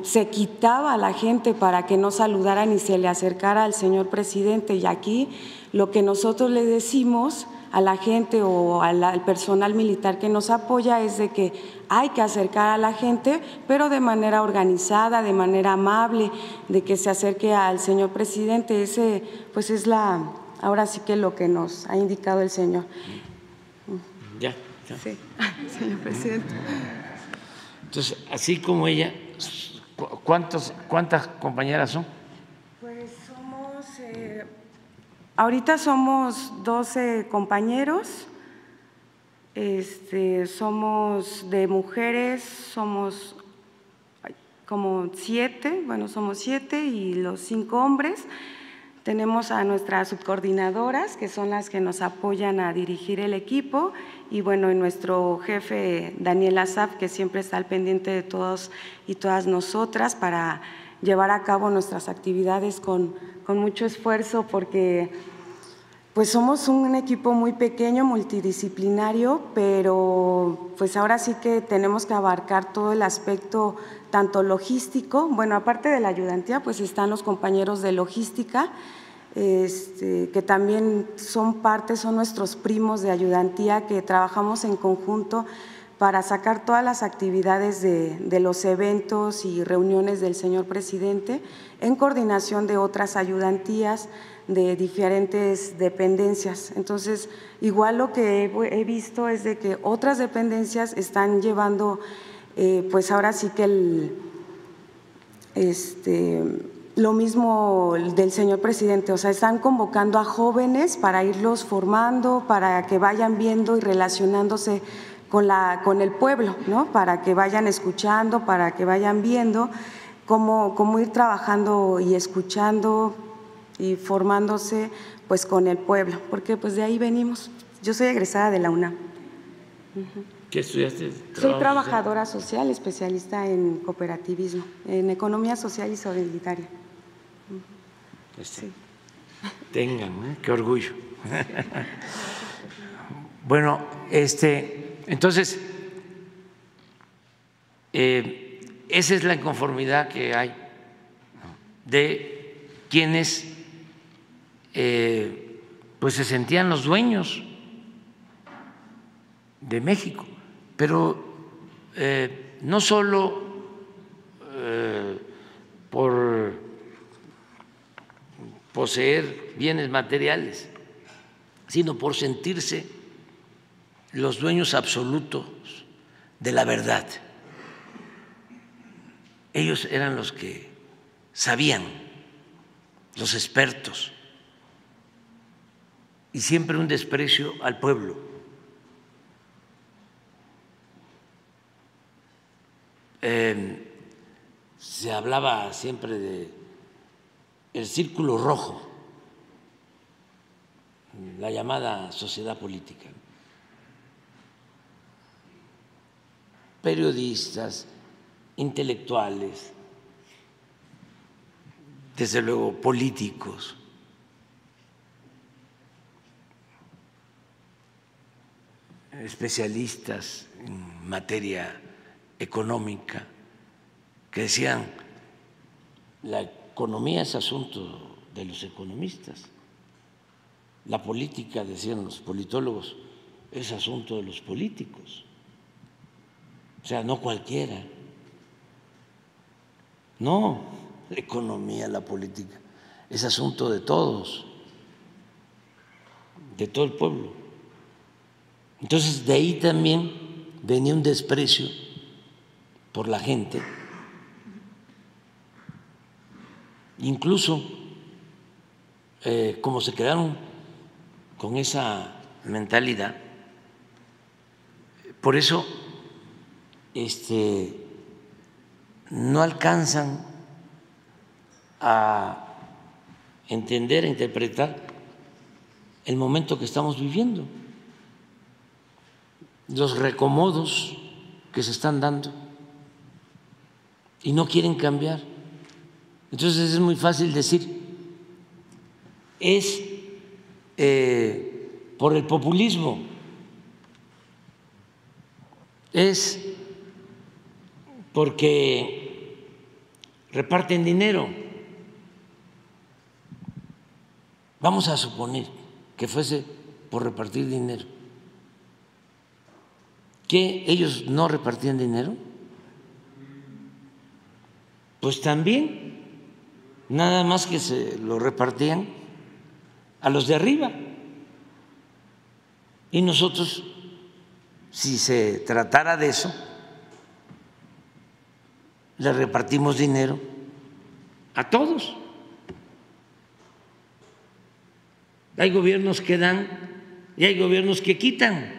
S7: se quitaba a la gente para que no saludaran y se le acercara al señor presidente y aquí lo que nosotros le decimos a la gente o al, personal militar que nos apoya es de que hay que acercar a la gente, pero de manera organizada, de manera amable, de que se acerque al señor presidente. Ese, pues es la, ahora sí que lo que nos ha indicado el señor.
S1: Ya.
S7: Sí, [laughs] señor presidente.
S1: Entonces, así como ella, ¿cuántos, ¿cuántas compañeras son?
S7: Ahorita somos 12 compañeros, este, somos de mujeres, somos como siete, bueno, somos siete y los cinco hombres. Tenemos a nuestras subcoordinadoras, que son las que nos apoyan a dirigir el equipo, y bueno, nuestro jefe Daniel Azaf, que siempre está al pendiente de todos y todas nosotras para llevar a cabo nuestras actividades con con mucho esfuerzo porque pues somos un equipo muy pequeño, multidisciplinario, pero pues ahora sí que tenemos que abarcar todo el aspecto tanto logístico, bueno, aparte de la ayudantía, pues están los compañeros de logística, este, que también son parte, son nuestros primos de ayudantía, que trabajamos en conjunto para sacar todas las actividades de, los eventos y reuniones del señor presidente en coordinación de otras ayudantías de diferentes dependencias. Entonces, igual lo que he, visto es de que otras dependencias están llevando, eh, pues ahora sí que el, este, lo mismo del señor presidente, o sea, están convocando a jóvenes para irlos formando, para que vayan viendo y relacionándose con, la, con el pueblo, ¿no? para que vayan escuchando, para que vayan viendo cómo, ir trabajando y escuchando y formándose pues con el pueblo, porque pues de ahí venimos. Yo soy egresada de la UNAM.
S1: ¿Qué estudiaste?
S7: Soy trabajadora social, especialista en cooperativismo, en economía social y solidaria.
S1: Este, tengan, ¿eh? qué orgullo. [laughs] bueno, este, entonces, eh, esa es la inconformidad que hay de quienes eh, pues se sentían los dueños de México, pero eh, no solo por poseer bienes materiales, sino por sentirse los dueños absolutos de la verdad. Ellos eran los que sabían, los expertos, y siempre un desprecio al pueblo. Em, se hablaba siempre de el círculo rojo, la llamada sociedad política. Periodistas, intelectuales, desde luego políticos, especialistas en materia económica, que decían, la economía es asunto de los economistas, la política, decían los politólogos, es asunto de los políticos, o sea, no cualquiera, no, la economía, la política, es asunto de todos, de todo el pueblo. Entonces, de ahí también venía un desprecio por la gente, incluso eh, como se quedaron con esa mentalidad, por eso este, no alcanzan a entender, a interpretar el momento que estamos viviendo, los recomodos que se están dando y no quieren cambiar. Entonces es muy fácil decir, es eh, por el populismo, es porque reparten dinero. Vamos a suponer que fuese por repartir dinero. ¿Que ellos no repartían dinero? Pues también, nada más que se lo repartían a los de arriba. Y nosotros, si se tratara de eso, le repartimos dinero a todos. Hay gobiernos que dan y hay gobiernos que quitan.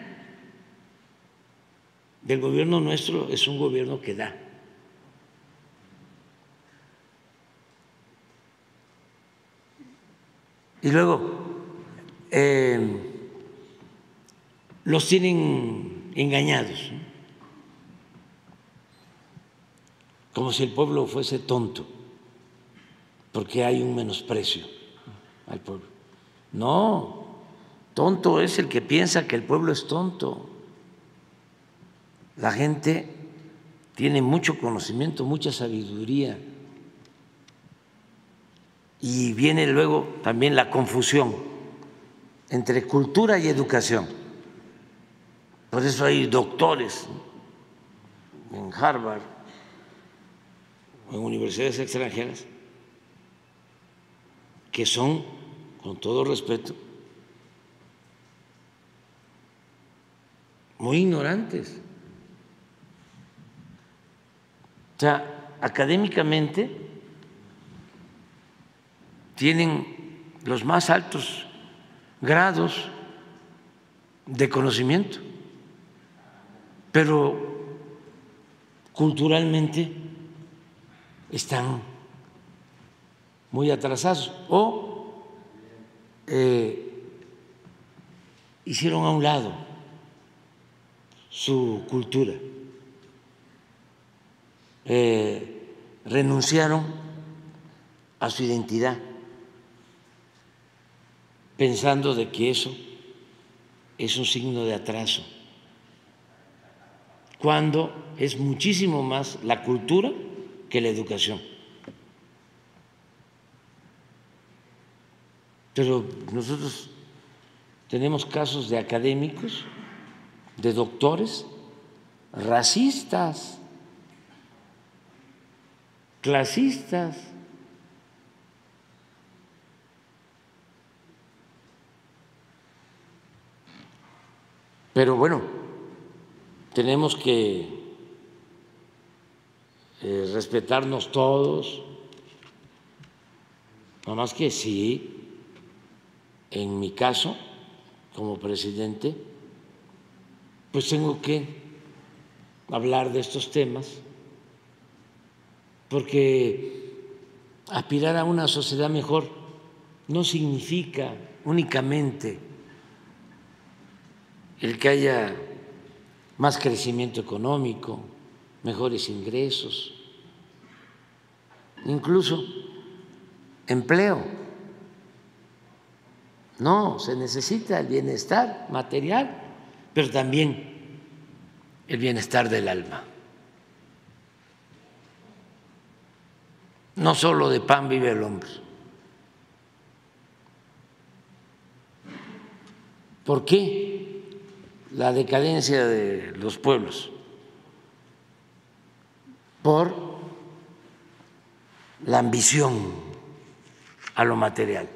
S1: El gobierno nuestro es un gobierno que da. Y luego eh, los tienen engañados. Como si el pueblo fuese tonto, porque hay un menosprecio al pueblo. No, tonto es el que piensa que el pueblo es tonto. La gente tiene mucho conocimiento, mucha sabiduría. Y viene luego también la confusión entre cultura y educación. Por eso hay doctores en Harvard, en universidades extranjeras que son, con todo respeto, muy ignorantes. O sea, académicamente tienen los más altos grados de conocimiento, pero culturalmente están muy atrasados o eh, hicieron a un lado su cultura, eh, renunciaron a su identidad, pensando de que eso es un signo de atraso, cuando es muchísimo más la cultura que la educación. Pero nosotros tenemos casos de académicos, de doctores, racistas, clasistas. Pero bueno, tenemos que eh, respetarnos todos. Nada más que sí, en mi caso, como presidente, pues tengo que hablar de estos temas, porque aspirar a una sociedad mejor no significa únicamente el que haya más crecimiento económico, mejores ingresos, incluso empleo. No, se necesita el bienestar material, pero también el bienestar del alma. No solo de pan vive el hombre. ¿Por qué la decadencia de los pueblos? Por la ambición a lo material,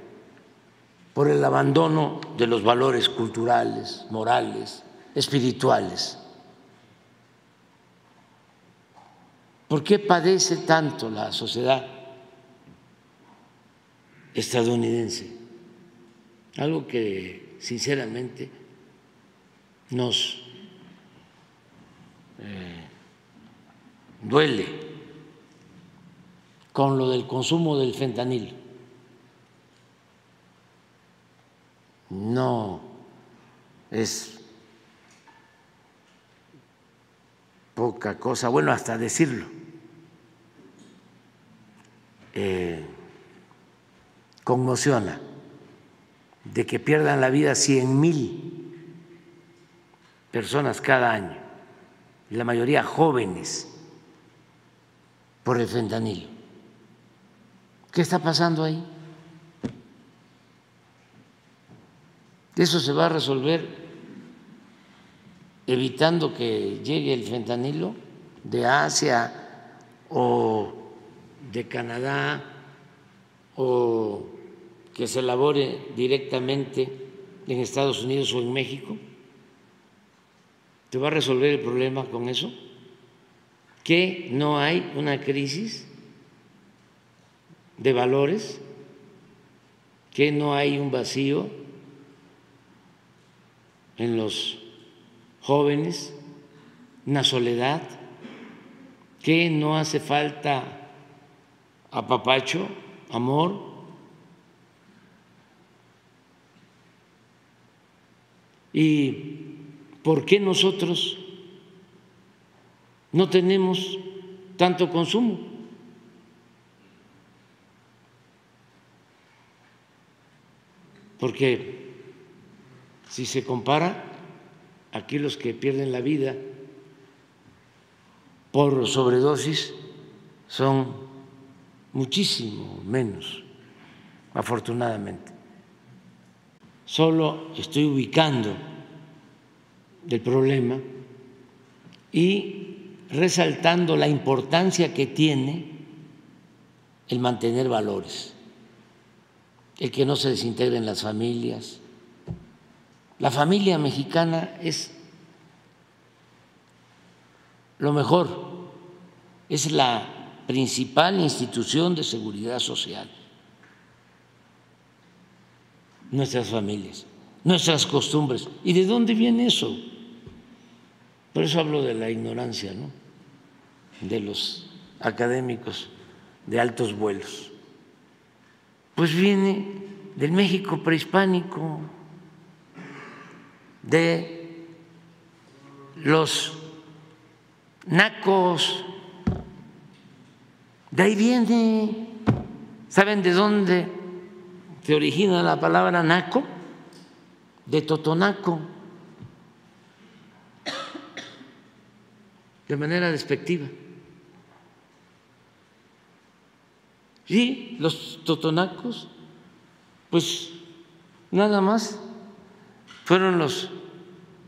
S1: por el abandono de los valores culturales, morales, espirituales. ¿Por qué padece tanto la sociedad estadounidense? Algo que sinceramente nos eh, duele con lo del consumo del fentanil. No es poca cosa, bueno, hasta decirlo. Eh, conmociona de que pierdan la vida cien mil personas cada año, la mayoría jóvenes, por el fentanilo. ¿Qué está pasando ahí? Eso se va a resolver evitando que llegue el fentanilo de Asia o de Canadá o que se elabore directamente en Estados Unidos o en México? ¿Te va a resolver el problema con eso? ¿Que no hay una crisis de valores? ¿Que no hay un vacío en los jóvenes? ¿Una soledad? ¿Que no hace falta apapacho, amor? ¿Y por qué nosotros no tenemos tanto consumo? Porque si se compara, aquí los que pierden la vida por sobredosis son muchísimo menos, afortunadamente solo estoy ubicando el problema y resaltando la importancia que tiene el mantener valores, el que no se desintegren las familias. La familia mexicana es lo mejor, es la principal institución de seguridad social nuestras familias, nuestras costumbres. ¿Y de dónde viene eso? Por eso hablo de la ignorancia, ¿no? De los académicos de altos vuelos. Pues viene del México prehispánico, de los nacos, de ahí viene, ¿saben de dónde? se origina la palabra naco de totonaco, de manera despectiva. Y los totonacos, pues nada más fueron los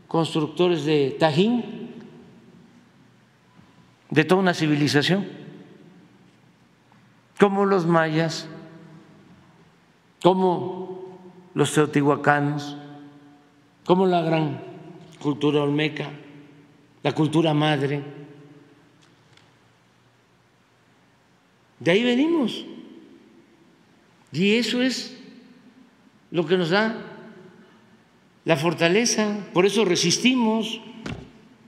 S1: constructores de Tajín, de toda una civilización, como los mayas, como los teotihuacanos, como la gran cultura olmeca, la cultura madre. De ahí venimos. Y eso es lo que nos da la fortaleza. Por eso resistimos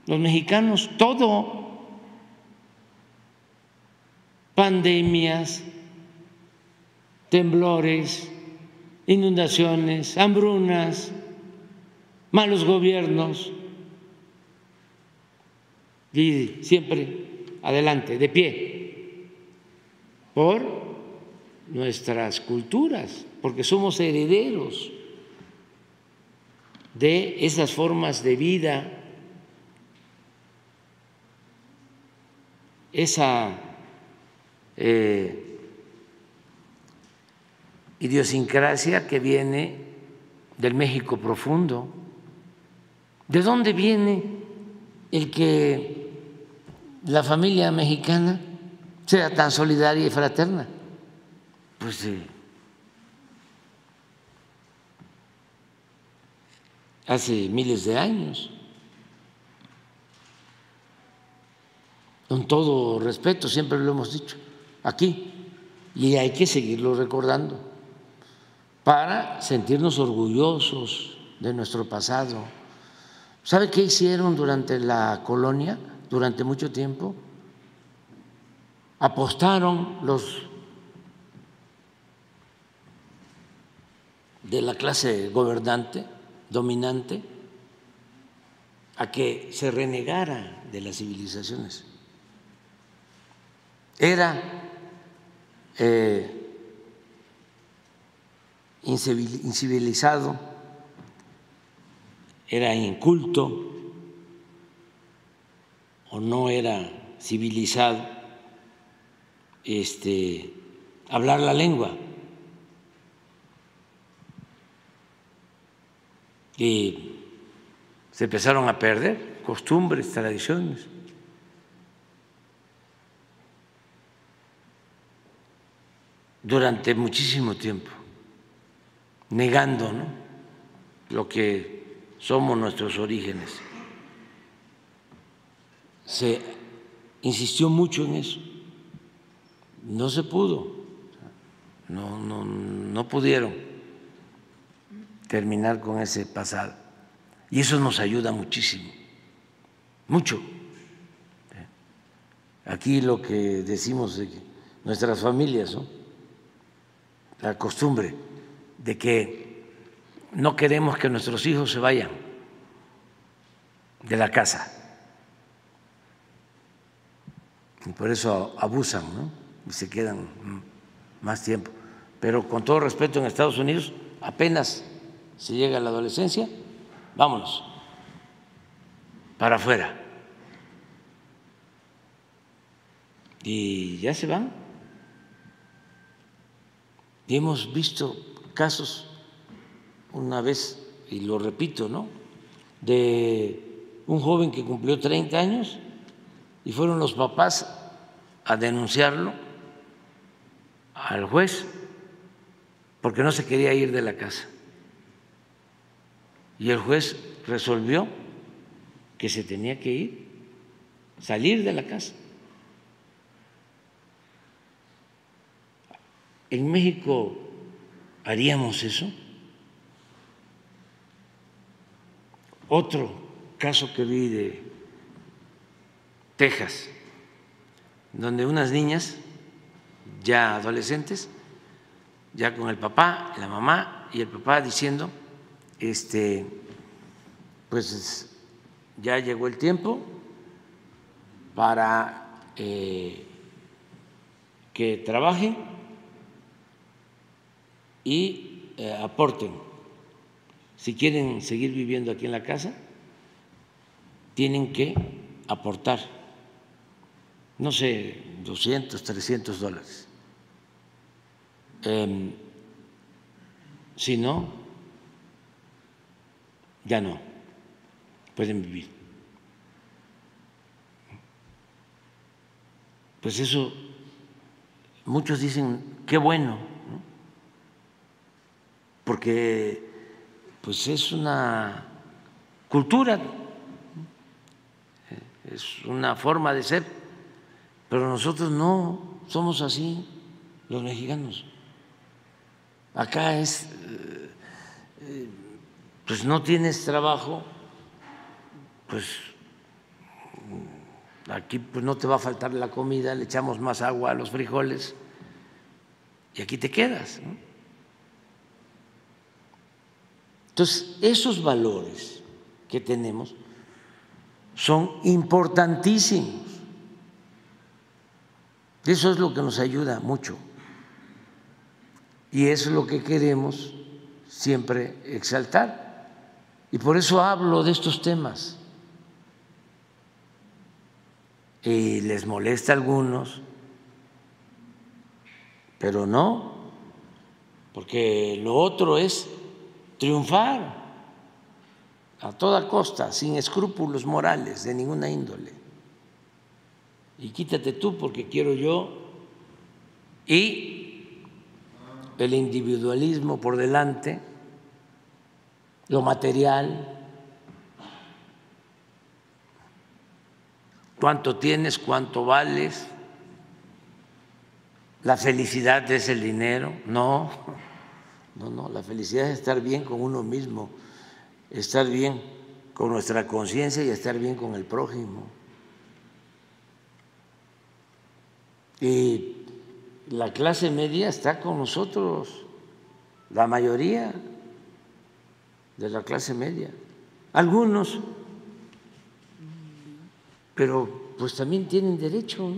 S1: los mexicanos todo. Pandemias, temblores, inundaciones, hambrunas, malos gobiernos. y siempre adelante, de pie, por nuestras culturas, porque somos herederos de esas formas de vida, esa eh, idiosincrasia que viene del México profundo. ¿De dónde viene el que la familia mexicana sea tan solidaria y fraterna? Pues sí. hace miles de años. Con todo respeto, siempre lo hemos dicho, aquí, y hay que seguirlo recordando para sentirnos orgullosos de nuestro pasado. ¿Sabe qué hicieron durante la colonia, durante mucho tiempo? Apostaron los de la clase gobernante dominante a que se renegara de las civilizaciones. Era eh, incivilizado, era inculto o no era civilizado este, hablar la lengua. y se empezaron a perder costumbres, tradiciones. durante muchísimo tiempo, negando lo que somos nuestros orígenes. Se insistió mucho en eso, no se pudo, no, no, no pudieron terminar con ese pasado. Y eso nos ayuda muchísimo, mucho. Aquí lo que decimos de nuestras familias, la costumbre de que no queremos que nuestros hijos se vayan de la casa. Y por eso abusan se quedan más tiempo. Pero con todo respeto, en Estados Unidos apenas si llega la adolescencia, vámonos, para afuera. Y ya se van. Y hemos visto casos una vez, y lo repito, ¿no? De un joven que cumplió 30 años y fueron los papás a denunciarlo al juez porque no se quería ir de la casa y el juez resolvió que se tenía que ir, salir de la casa. ¿En México haríamos eso? Otro caso que vi de Texas, donde unas niñas ya adolescentes, ya con el papá, la mamá y el papá diciendo, este, pues ya llegó el tiempo para eh, que trabajen y eh, aporten. Si quieren seguir viviendo aquí en la casa, tienen que aportar, no sé, 200, 300 dólares. Em, si no, ya no pueden vivir. Pues eso, muchos dicen, qué bueno, porque pues es una cultura, es una forma de ser, pero nosotros no somos así, los mexicanos. Acá es... Eh, pues no tienes trabajo, pues aquí pues no te va a faltar la comida, le echamos más agua a los frijoles y aquí te quedas. Entonces, esos valores que tenemos son importantísimos. Eso es lo que nos ayuda mucho. Y es lo que queremos siempre exaltar. Y por eso hablo de estos temas. Y les molesta a algunos, pero no, porque lo otro es triunfar a toda costa, sin escrúpulos morales de ninguna índole. Y quítate tú porque quiero yo. Y el individualismo por delante, lo material, cuánto tienes, cuánto vales, la felicidad es el dinero, no, no, no, la felicidad es estar bien con uno mismo estar bien con nuestra conciencia y estar bien con el prójimo. Y la clase media está con nosotros, la mayoría de la clase media, algunos, pero pues también tienen derecho,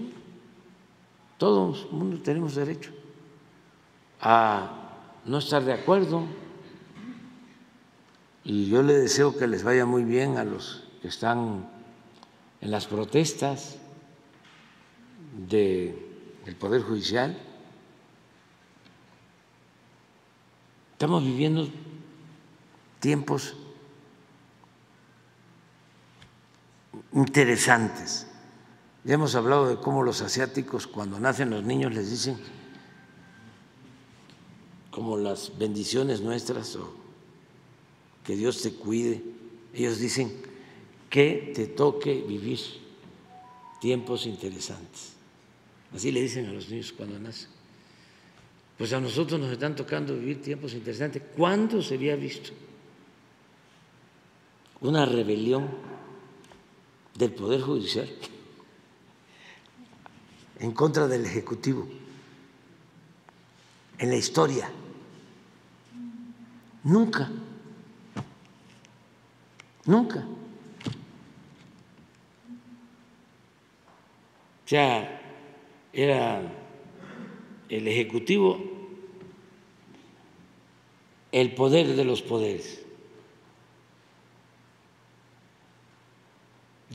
S1: todos el mundo tenemos derecho a no estar de acuerdo. Y yo le deseo que les vaya muy bien a los que están en las protestas del Poder Judicial. Estamos viviendo tiempos interesantes. Ya hemos hablado de cómo los asiáticos cuando nacen los niños les dicen como las bendiciones nuestras o que Dios te cuide. Ellos dicen que te toque vivir tiempos interesantes. Así le dicen a los niños cuando nacen. Pues a nosotros nos están tocando vivir tiempos interesantes. ¿Cuándo se había visto una rebelión del Poder Judicial en contra del Ejecutivo en la historia? Nunca. Nunca. O sea, era el Ejecutivo el poder de los poderes.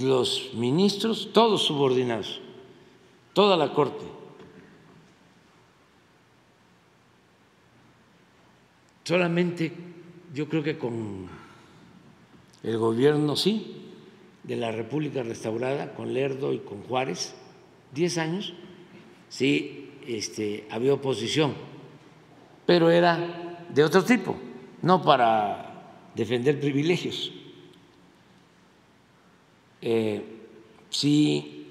S1: Los ministros, todos subordinados, toda la Corte. Solamente yo creo que con el gobierno, sí, de la República restaurada, con Lerdo y con Juárez, diez años, sí este, había oposición, pero era de otro tipo, no para defender privilegios. Eh, sí,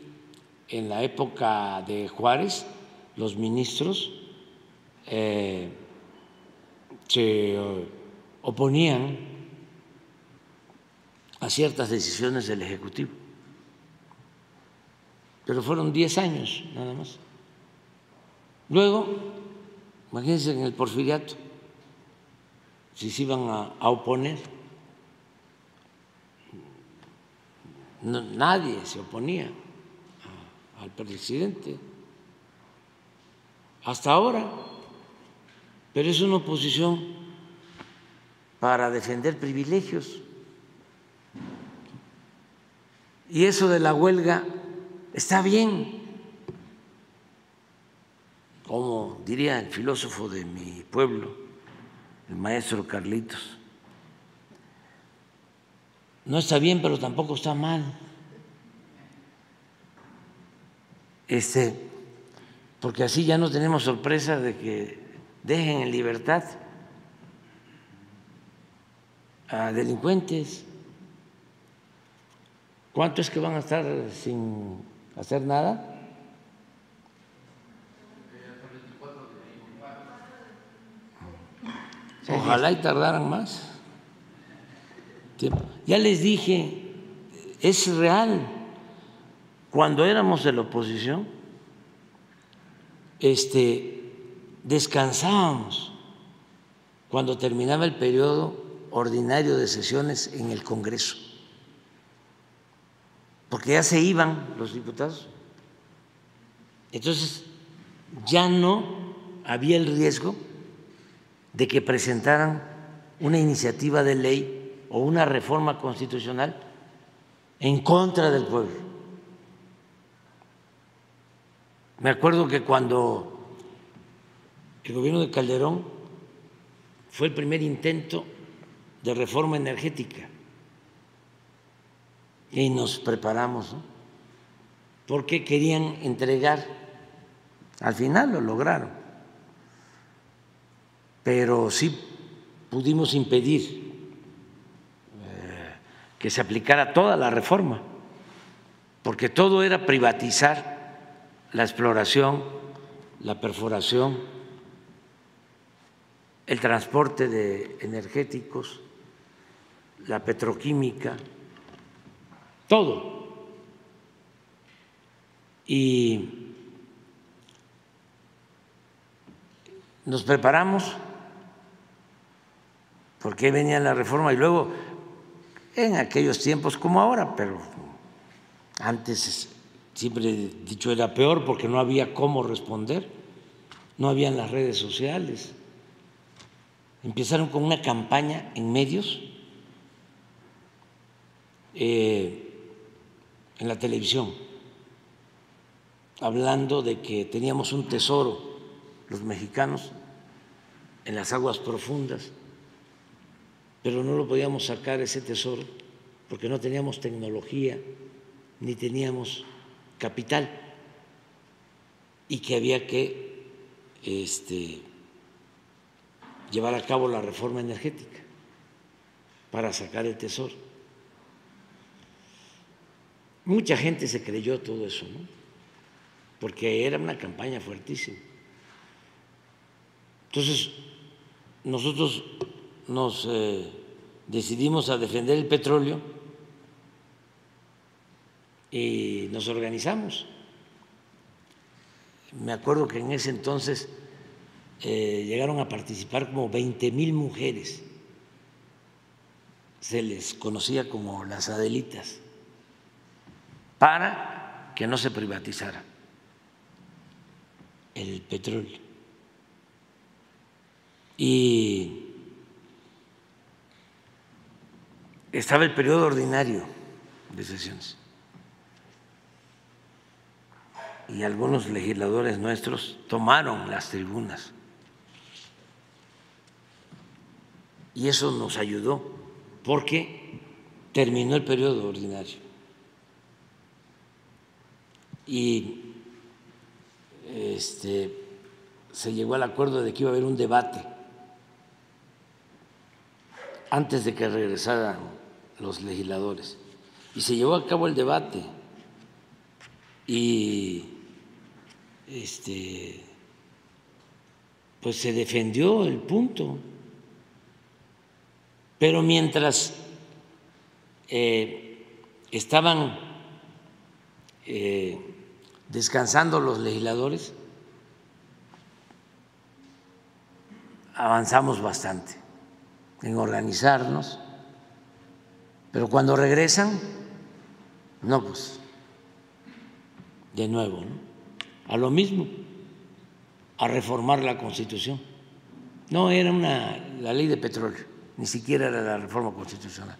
S1: en la época de Juárez, los ministros eh, se oponían a ciertas decisiones del Ejecutivo. Pero fueron 10 años nada más. Luego, imagínense en el porfiriato, si se iban a, oponer, nadie se oponía al presidente. Hasta ahora, pero es una oposición para defender privilegios. Y eso de la huelga está bien, como diría el filósofo de mi pueblo, el maestro Carlitos. No está bien, pero tampoco está mal. Este, porque así ya no tenemos sorpresa de que dejen en libertad a delincuentes. ¿Cuánto es que van a estar sin hacer nada? Ojalá y tardaran más. Ya les dije, es real. Cuando éramos de la oposición, este, descansábamos cuando terminaba el periodo ordinario de sesiones en el Congreso porque ya se iban los diputados. Entonces, ya no había el riesgo de que presentaran una iniciativa de ley o una reforma constitucional en contra del pueblo. Me acuerdo que cuando el gobierno de Calderón fue el primer intento de reforma energética y nos preparamos, porque querían entregar, al final lo lograron, pero sí pudimos impedir eh, que se aplicara toda la reforma, porque todo era privatizar la exploración, la perforación, el transporte de energéticos, la petroquímica, todo. Y nos preparamos porque venía la reforma y luego en aquellos tiempos como ahora, pero antes siempre dicho era peor porque no había cómo responder, no había en las redes sociales. Empezaron con una campaña en medios, eh, en la televisión, hablando de que teníamos un tesoro, los mexicanos, en las aguas profundas, pero no lo podíamos sacar ese tesoro porque no teníamos tecnología ni teníamos capital y que había que este, llevar a cabo la reforma energética para sacar el tesoro. Mucha gente se creyó todo eso, ¿no? Porque era una campaña fuertísima. Entonces, nosotros nos eh, decidimos a defender el petróleo y nos organizamos. Me acuerdo que en ese entonces eh, llegaron a participar como 20 mil mujeres. Se les conocía como las Adelitas, para que no se privatizara el petróleo. Y estaba el periodo ordinario de sesiones. Y algunos legisladores nuestros tomaron las tribunas y eso nos ayudó porque terminó el periodo ordinario. Y este, se llegó al acuerdo de que iba a haber un debate antes de que regresaran los legisladores. Y se llevó a cabo el debate y este, pues se defendió el punto pero mientras eh, estaban eh, descansando los legisladores, avanzamos bastante en organizarnos, pero cuando regresan, no, pues, de nuevo, a lo mismo, a reformar la Constitución. No, era una, la ley de petróleo ni siquiera era la reforma constitucional.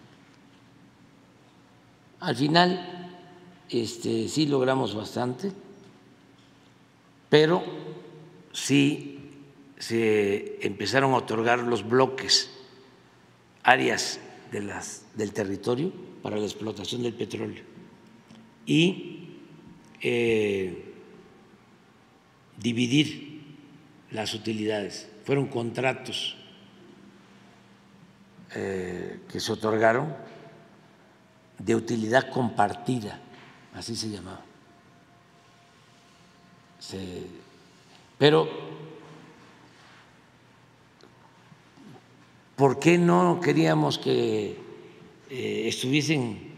S1: Al final, este, sí logramos bastante, pero sí se empezaron a otorgar los bloques, áreas las, del territorio para la explotación del petróleo y eh, dividir las utilidades. Fueron contratos eh, que se otorgaron de utilidad compartida, así se llamaba. pero, ¿por qué no queríamos que eh, estuviesen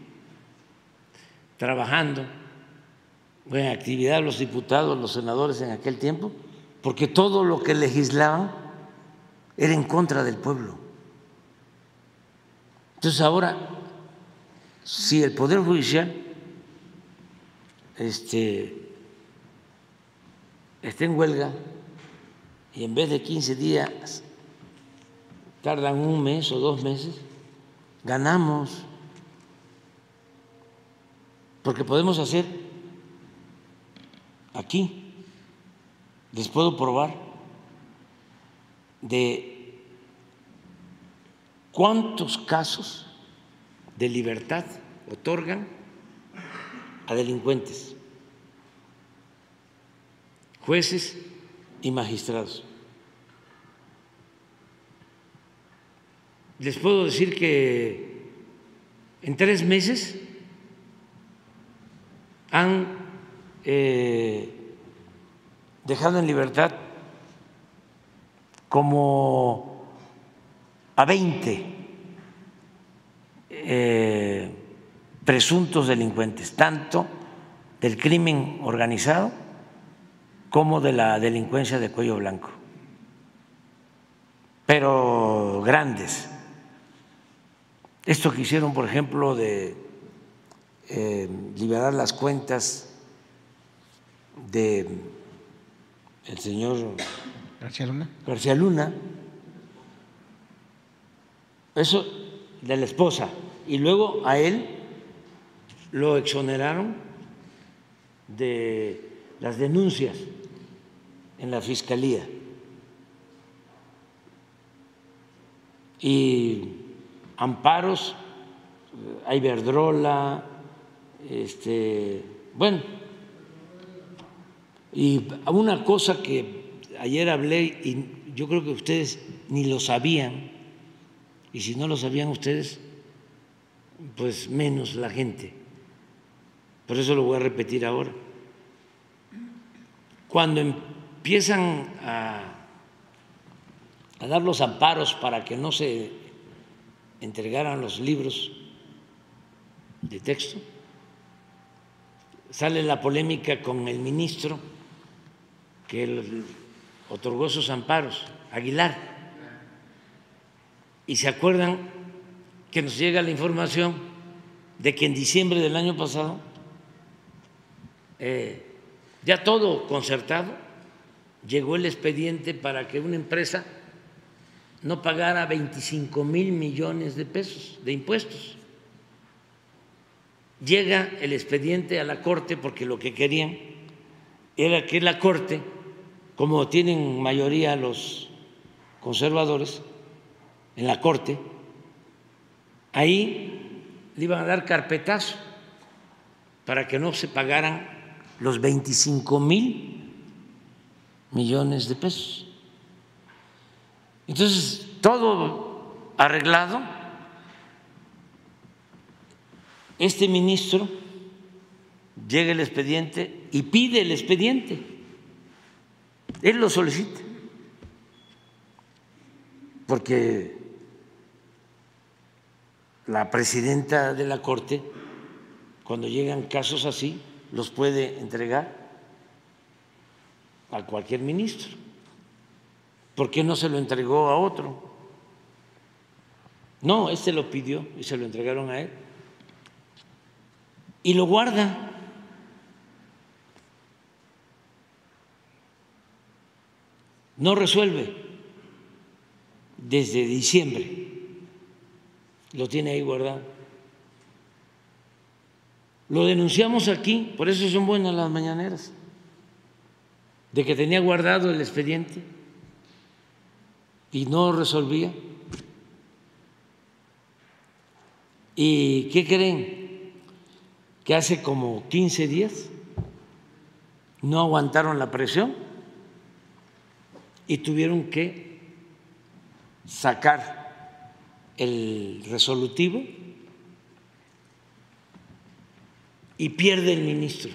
S1: trabajando en actividad los diputados, los senadores en aquel tiempo? Porque todo lo que legislaban era en contra del pueblo. Entonces ahora, si el Poder Judicial este, esté en huelga y en vez de 15 días tardan un mes o dos meses, ganamos, porque podemos hacer aquí, les puedo probar de cuántos casos de libertad otorgan a delincuentes, jueces y magistrados. Les puedo decir que en tres meses han eh, dejado en libertad como a 20 eh, presuntos delincuentes, tanto del crimen organizado como de la delincuencia de cuello blanco, pero grandes. Esto que hicieron, por ejemplo, de eh, liberar las cuentas de el señor
S6: García Luna.
S1: García Luna, eso de la esposa, y luego a él lo exoneraron de las denuncias en la fiscalía. Y amparos, hay Verdrola, este, bueno, y una cosa que ayer hablé y yo creo que ustedes ni lo sabían, y si no lo sabían ustedes, pues menos la gente. Por eso lo voy a repetir ahora. Cuando empiezan a dar los amparos para que no se entregaran los libros de texto, sale la polémica con el ministro que otorgó esos amparos, Aguilar. Y se acuerdan que nos llega la información de que en diciembre del año pasado, eh, ya todo concertado, llegó el expediente para que una empresa no pagara 25 mil millones de pesos de impuestos. Llega el expediente a la Corte porque lo que querían era que la Corte, como tienen mayoría los conservadores en la Corte, ahí le iban a dar carpetazo para que no se pagaran los 25 mil millones de pesos. Entonces, todo arreglado, este ministro llega el expediente y pide el expediente. Él lo solicita. Porque la presidenta de la Corte, cuando llegan casos así, los puede entregar a cualquier ministro. ¿Por qué no se lo entregó a otro? No, este lo pidió y se lo entregaron a él. Y lo guarda. No resuelve desde diciembre. Lo tiene ahí guardado. Lo denunciamos aquí, por eso son buenas las mañaneras, de que tenía guardado el expediente y no resolvía. ¿Y qué creen? Que hace como 15 días no aguantaron la presión y tuvieron que sacar el resolutivo y pierde el ministro.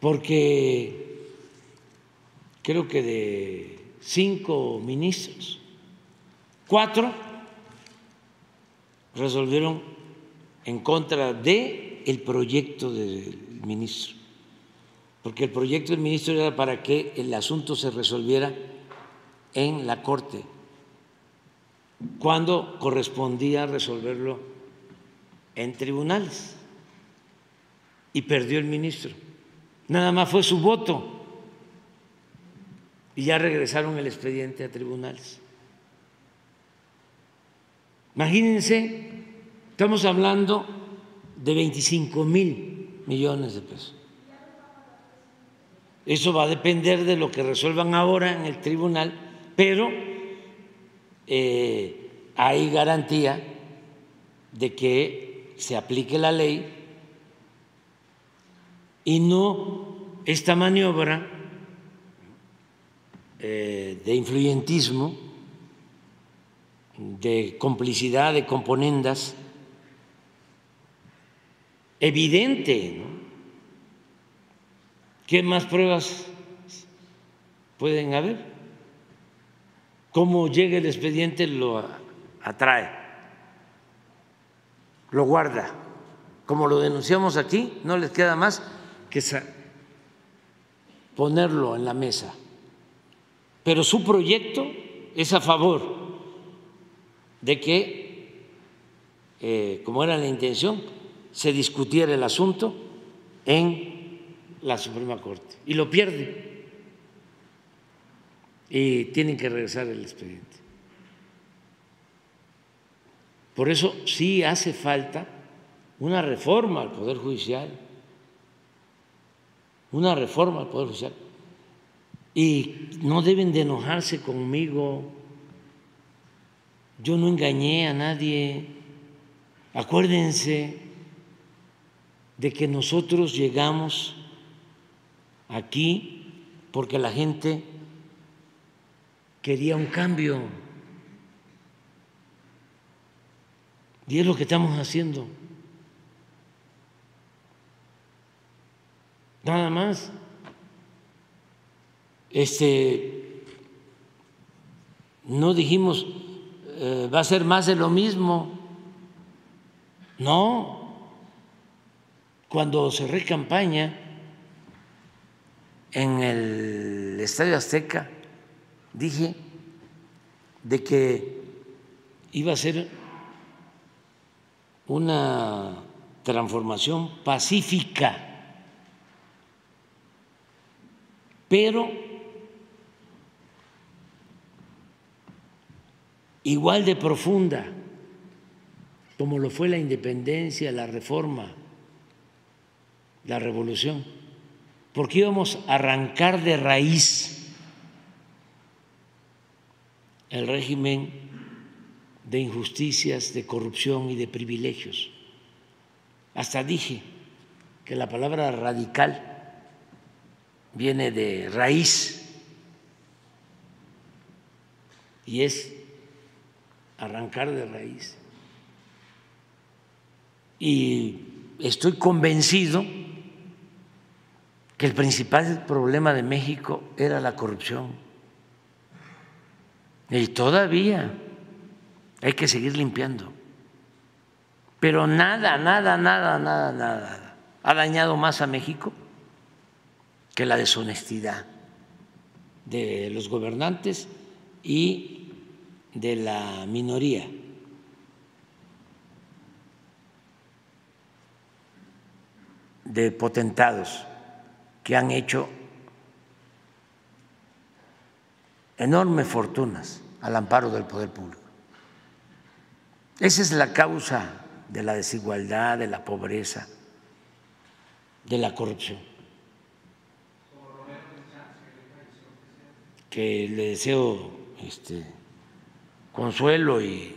S1: Porque creo que de cinco ministros, cuatro resolvieron en contra de proyecto del ministro, porque el proyecto del ministro era para que el asunto se resolviera en la Corte, cuando correspondía resolverlo en tribunales y perdió el ministro. Nada más fue su voto y ya regresaron el expediente a tribunales. Imagínense, estamos hablando de 25 mil millones de pesos. Eso va a depender de lo que resuelvan ahora en el tribunal, pero eh, hay garantía de que se aplique la ley y no esta maniobra eh, de influyentismo, de complicidad, de componendas, evidente. ¿Qué más pruebas pueden haber? Cómo llega el expediente lo atrae, lo guarda. Como lo denunciamos aquí, no les queda más que ponerlo en la mesa pero su proyecto es a favor de que, eh, como era la intención, se discutiera el asunto en la Suprema Corte. Y lo pierde. Y tienen que regresar el expediente. Por eso sí hace falta una reforma al Poder Judicial, una reforma al Poder Judicial y no deben de enojarse conmigo. Yo no engañé a nadie. Acuérdense de que nosotros llegamos aquí porque la gente quería un cambio. Y es lo que estamos haciendo. Nada más este, no dijimos eh, va a ser más de lo mismo. No, cuando cerré campaña en el Estadio Azteca, dije de que iba a ser una transformación pacífica, pero igual de profunda como lo fue la independencia, la reforma, la revolución, porque íbamos a arrancar de raíz el régimen de injusticias, de corrupción y de privilegios. Hasta dije que la palabra radical viene de raíz y es arrancar de raíz. Y estoy convencido que el principal problema de México era la corrupción. Y todavía hay que seguir limpiando. Pero nada, nada, nada, nada, nada ha dañado más a México que la deshonestidad de los gobernantes y de la minoría. de potentados que han hecho enormes fortunas al amparo del poder público. Esa es la causa de la desigualdad, de la pobreza, de la corrupción. Que le deseo este, consuelo y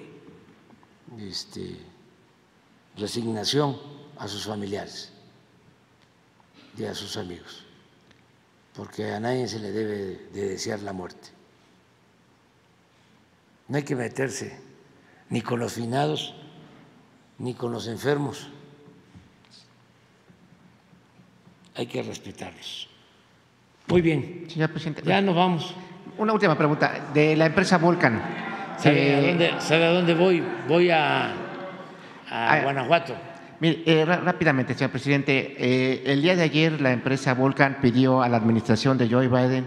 S1: este, resignación a sus familiares y a sus amigos, porque a nadie se le debe de desear la muerte. No hay que meterse ni con los finados ni con los enfermos. Hay que respetarlos. Muy bien.
S6: Señor presidente.
S1: Ya nos vamos.
S6: Una última pregunta. De la empresa Volcan.
S1: ¿Sabe, a, dónde, voy? Voy a, a, Guanajuato.
S6: Mire, eh, rápidamente, señor presidente, eh, el día de ayer la empresa Volcan pidió a la administración de Joe Biden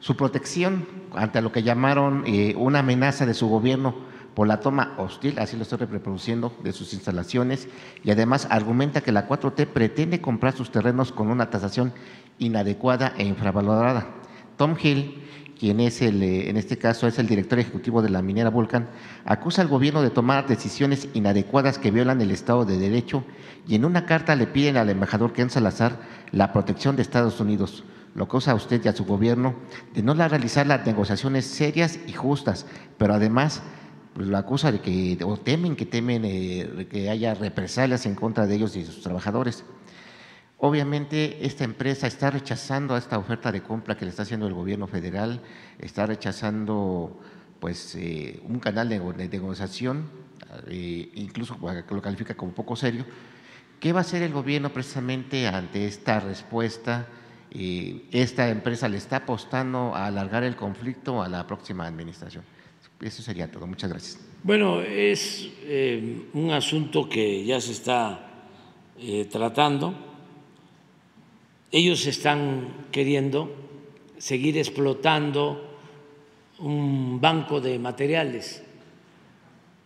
S6: su protección ante lo que llamaron eh, una amenaza de su gobierno por la toma hostil, así lo estoy reproduciendo, de sus instalaciones y además argumenta que la 4T pretende comprar sus terrenos con una tasación inadecuada e infravalorada. Tom Hill, quien es el, eh, en este caso es el director ejecutivo de la minera Vulcan, acusa al gobierno de tomar decisiones inadecuadas que violan el Estado de Derecho y en una carta le piden al embajador Ken Salazar la protección de Estados Unidos lo que usa a usted y a su gobierno de no realizar las negociaciones serias y justas, pero además pues, lo acusa de que, o temen que temen eh, que haya represalias en contra de ellos y de sus trabajadores. Obviamente esta empresa está rechazando esta oferta de compra que le está haciendo el gobierno federal, está rechazando pues eh, un canal de, negociación, eh, incluso lo califica como poco serio. ¿Qué va a hacer el gobierno precisamente ante esta respuesta? esta empresa le está apostando a alargar el conflicto a la próxima administración. Eso sería todo. Muchas gracias.
S1: Bueno, es eh, un asunto que ya se está eh, tratando. Ellos están queriendo seguir explotando un banco de materiales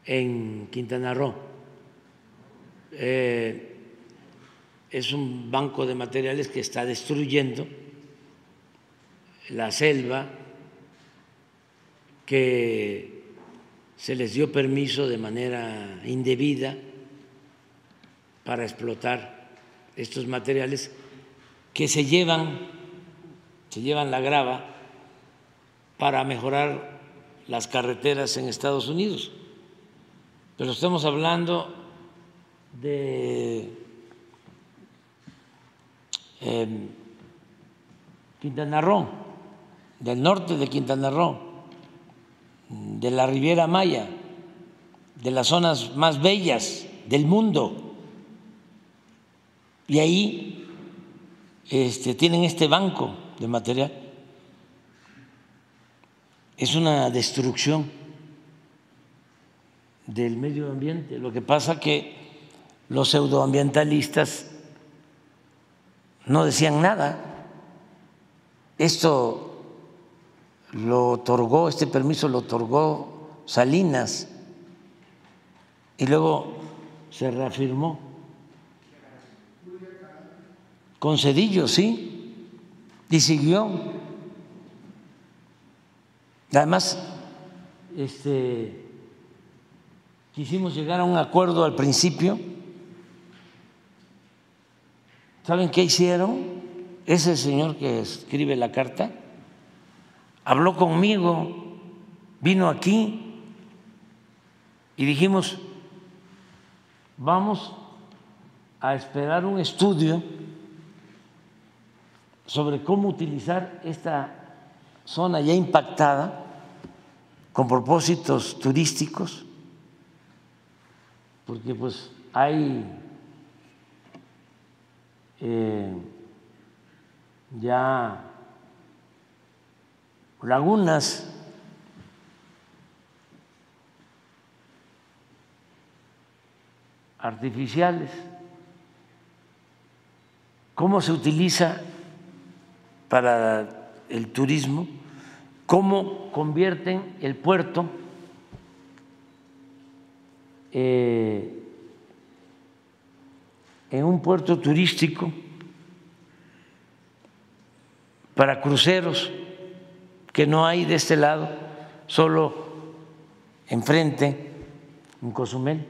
S1: en Quintana Roo. Eh, es un banco de materiales que está destruyendo la selva, que se les dio permiso de manera indebida para explotar estos materiales que se llevan, se llevan la grava para mejorar las carreteras en Estados Unidos. Pero estamos hablando de Quintana Roo, del norte de Quintana Roo, de la Riviera Maya, de las zonas más bellas del mundo. Y ahí este, tienen este banco de material. Es una destrucción del medio ambiente. Lo que pasa que los pseudoambientalistas no decían nada. Esto lo otorgó, este permiso lo otorgó Salinas y luego se reafirmó con Cedillo, sí, y siguió. Además, este, quisimos llegar a un acuerdo al principio ¿Saben qué hicieron? Ese señor que escribe la carta habló conmigo, vino aquí y dijimos, vamos a esperar un estudio sobre cómo utilizar esta zona ya impactada con propósitos turísticos, porque pues hay eh, ya lagunas artificiales, cómo se utiliza para el turismo, cómo convierten el puerto eh, en un puerto turístico para cruceros que no hay de este lado, solo enfrente, en Cozumel,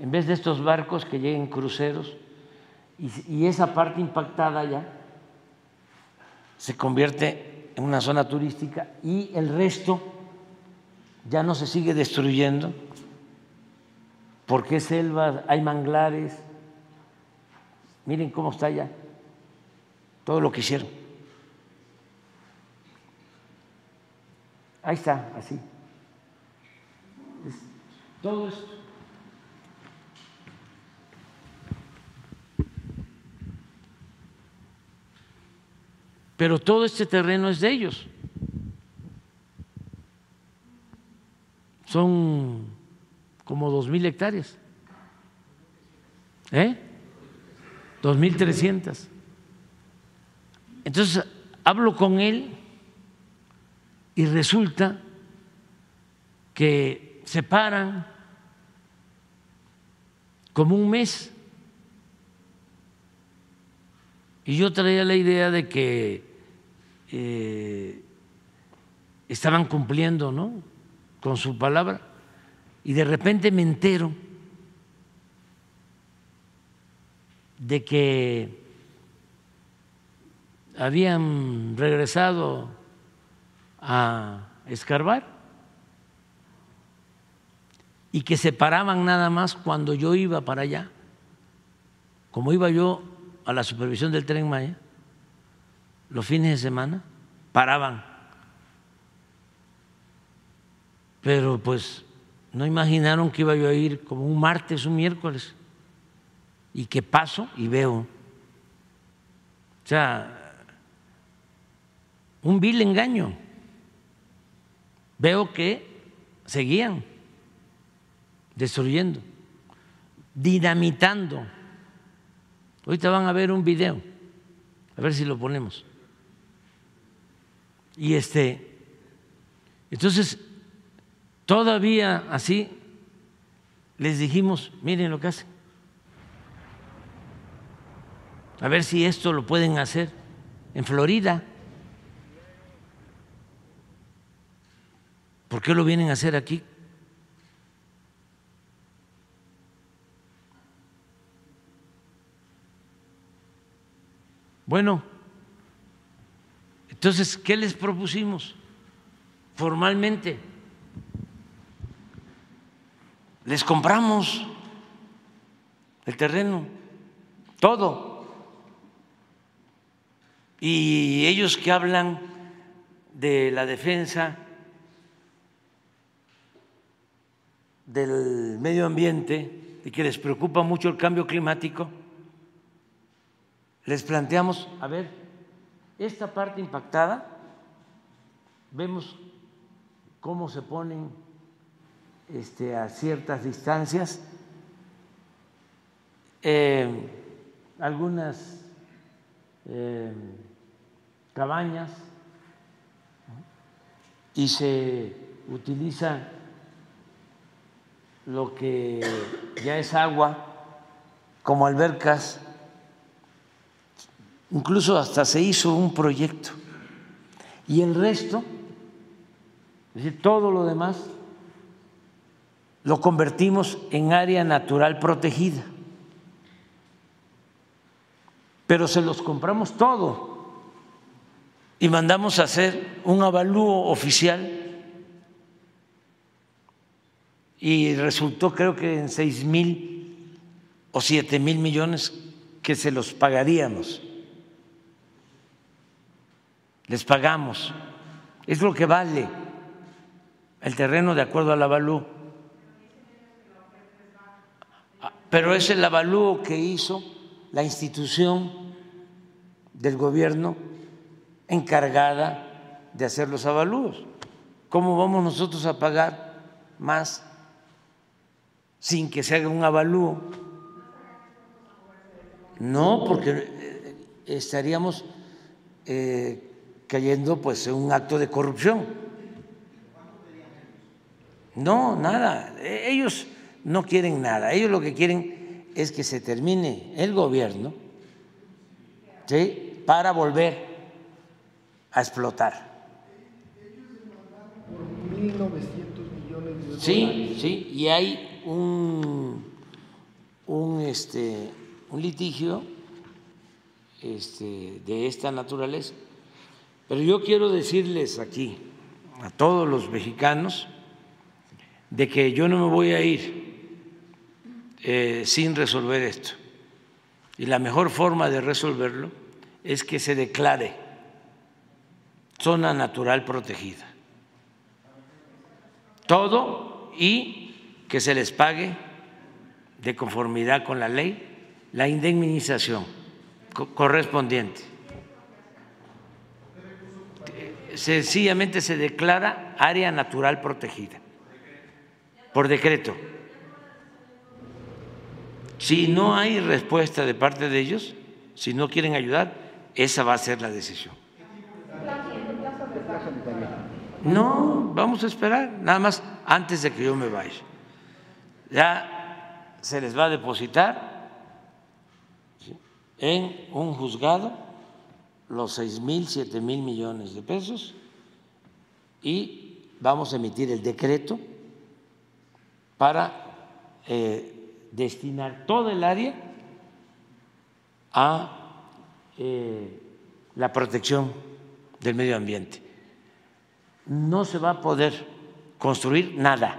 S1: en vez de estos barcos que lleguen cruceros, y, esa parte impactada ya se convierte en una zona turística y el resto ya no se sigue destruyendo porque es selva, hay manglares, Miren cómo está ya todo lo que hicieron. Ahí está, así. todo esto. Pero todo este terreno es de ellos. Son como dos mil hectáreas. ¿Eh? 2.300. Entonces, hablo con él y resulta que se paran como un mes. Y yo traía la idea de que eh, estaban cumpliendo ¿no? con su palabra. Y de repente me entero de que habían regresado a escarbar y que se paraban nada más cuando yo iba para allá. Como iba yo a la supervisión del tren Maya, los fines de semana, paraban. Pero pues no imaginaron que iba yo a ir como un martes, un miércoles, y que paso y veo. O sea, un vil engaño. Veo que seguían destruyendo, dinamitando. Ahorita van a ver un video, a ver si lo ponemos. Y este, entonces, todavía así les dijimos, miren lo que hacen. A ver si esto lo pueden hacer en Florida. ¿Por qué lo vienen a hacer aquí? Bueno, entonces, ¿qué les propusimos formalmente? Les compramos el terreno, todo. Y ellos que hablan de la defensa del medio ambiente y que les preocupa mucho el cambio climático, les planteamos, a ver, esta parte impactada, vemos cómo se ponen este, a ciertas distancias. Eh, algunas eh, cabañas y se utiliza lo que ya es agua como albercas Incluso hasta se hizo un proyecto. Y el resto, es decir, todo lo demás, lo convertimos en área natural protegida. Pero se los compramos todo y mandamos a hacer un avalúo oficial y resultó creo que en seis mil o siete mil millones que se los pagaríamos les pagamos. Es lo que vale el terreno de acuerdo al avalúo. Pero es el avalúo que hizo la institución del gobierno encargada de hacer los avalúos. ¿Cómo vamos nosotros a pagar más sin que se haga un avalúo? No, porque estaríamos eh, cayendo pues en un acto de corrupción. No, nada. E, ellos no quieren nada. Ellos lo que quieren es que se termine el gobierno ¿sí? para volver a explotar. Sí, sí, y hay un, un, este, un litigio este, de esta naturaleza pero yo quiero decirles aquí a todos los mexicanos de que yo no me voy a ir eh, sin resolver esto. Y la mejor forma de resolverlo es que se declare zona natural protegida. Todo y que se les pague de conformidad con la ley la indemnización correspondiente sencillamente se declara área natural protegida por decreto. Si no hay respuesta de parte de ellos, si no quieren ayudar, esa va a ser la decisión. No, vamos a esperar, nada más antes de que yo me vaya. Ya se les va a depositar en un juzgado los seis mil, siete mil millones de pesos y vamos a emitir el decreto para eh, destinar todo el área a eh, la protección del medio ambiente. No se va a poder construir nada,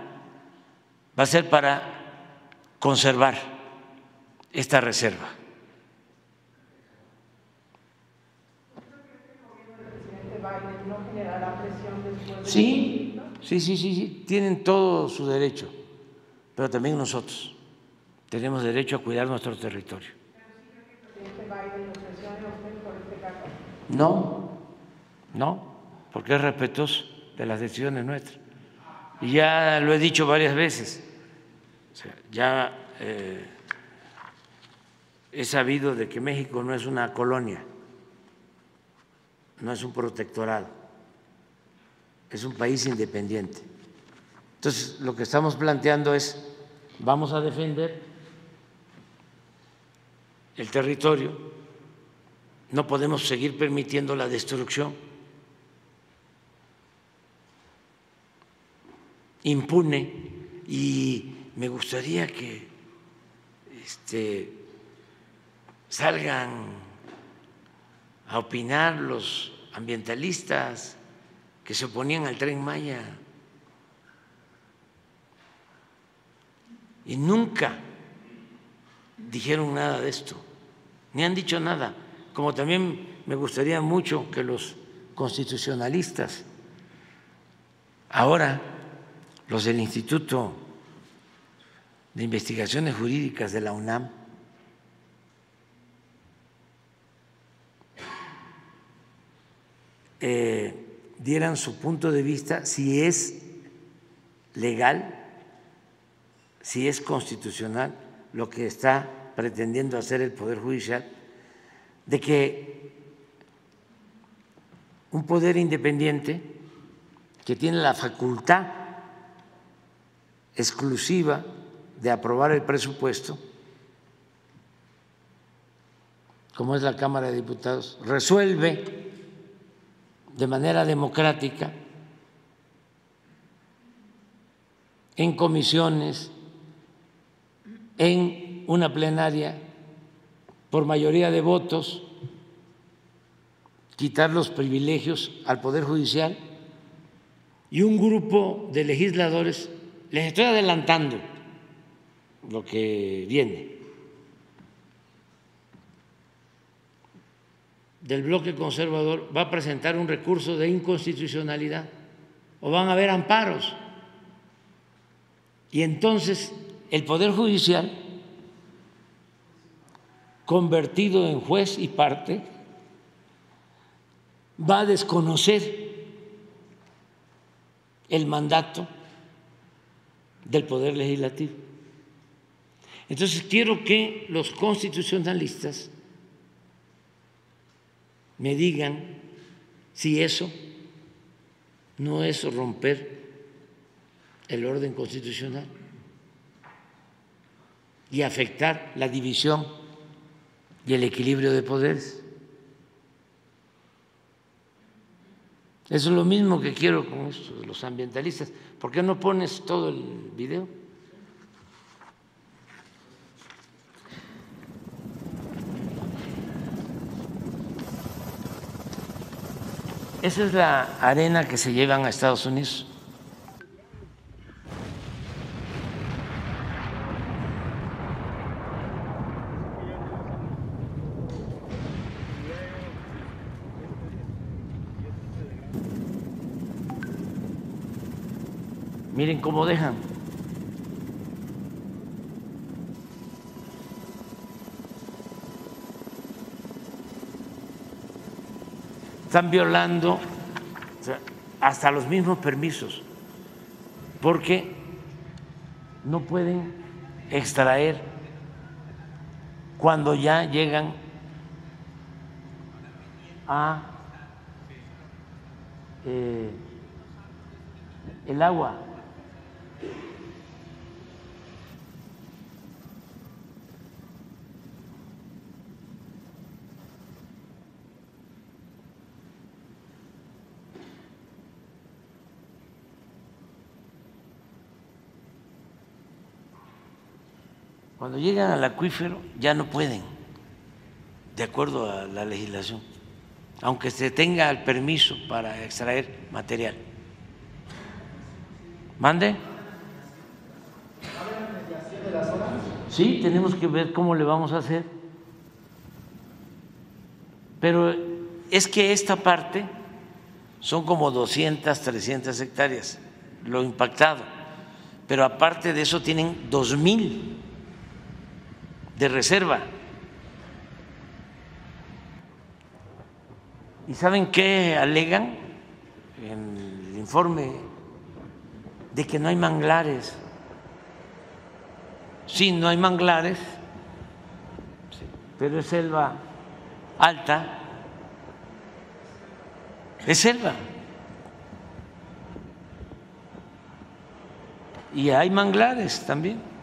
S1: va a ser para conservar esta reserva. Sí, sí, sí, sí, sí, tienen todo su derecho, pero también nosotros tenemos derecho a cuidar nuestro territorio. No, no, porque es respetuoso de las decisiones nuestras. Y ya lo he dicho varias veces, ya eh, he sabido de que México no es una colonia, no es un protectorado, es un país independiente. Entonces, lo que estamos planteando es, vamos a defender el territorio, no podemos seguir permitiendo la destrucción. Impune. Y me gustaría que este, salgan a opinar los ambientalistas que se oponían al tren Maya. Y nunca dijeron nada de esto, ni han dicho nada, como también me gustaría mucho que los constitucionalistas ahora los del Instituto de Investigaciones Jurídicas de la UNAM, eh, dieran su punto de vista si es legal, si es constitucional lo que está pretendiendo hacer el Poder Judicial, de que un poder independiente que tiene la facultad exclusiva de aprobar el presupuesto, como es la Cámara de Diputados, resuelve de manera democrática en comisiones, en una plenaria, por mayoría de votos, quitar los privilegios al Poder Judicial y un grupo de legisladores les estoy adelantando lo que viene del bloque conservador va a presentar un recurso de inconstitucionalidad o van a haber amparos. Y entonces el Poder Judicial, convertido en juez y parte, va a desconocer el mandato del Poder Legislativo. Entonces quiero que los constitucionalistas me digan si eso no es romper el orden constitucional y afectar la división y el equilibrio de poderes. Eso es lo mismo que quiero con los ambientalistas. ¿Por qué no pones todo el video? Esa es la arena que se llevan a Estados Unidos. Miren cómo dejan. Están violando hasta los mismos permisos, porque no pueden extraer cuando ya llegan a eh, el agua. Cuando llegan al acuífero ya no pueden, de acuerdo a la legislación, aunque se tenga el permiso para extraer material. ¿Mande? Sí, tenemos que ver cómo le vamos a hacer. Pero es que esta parte son como 200, 300 hectáreas, lo impactado. Pero aparte de eso tienen 2.000 de reserva. ¿Y saben qué alegan en el informe? De que no hay manglares. Sí, no hay manglares, pero es selva alta, es selva. Y hay manglares también.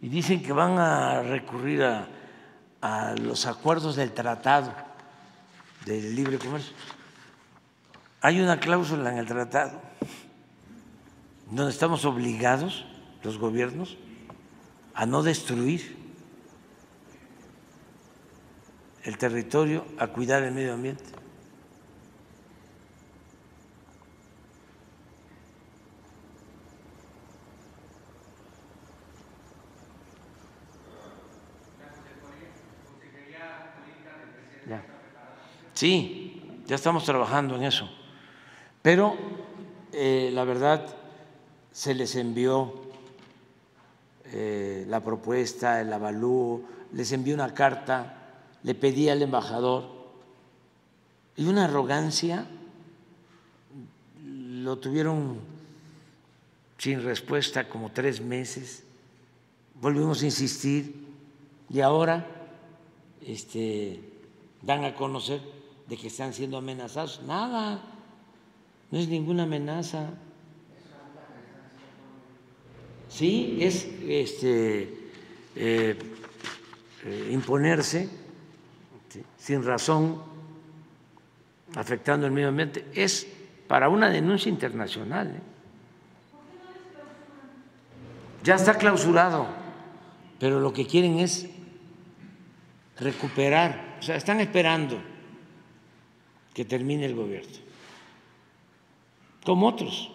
S1: Y dicen que van a recurrir a, los acuerdos del tratado del libre comercio. Hay una cláusula en el tratado donde estamos obligados, los gobiernos, a no destruir el territorio, a cuidar el medio ambiente. Sí, ya estamos trabajando en eso. Pero eh, la verdad se les envió eh, la propuesta, el avalúo, les envió una carta, le pedí al embajador y una arrogancia, lo tuvieron sin respuesta como tres meses, volvimos a insistir y ahora este, dan a conocer de que están siendo amenazados. Nada, no es ninguna amenaza. Sí, es este, eh, eh, imponerse sin razón, afectando el medio ambiente. Es para una denuncia internacional. ¿eh? Ya está clausurado, pero lo que quieren es recuperar, o sea, están esperando que termine el gobierno, como otros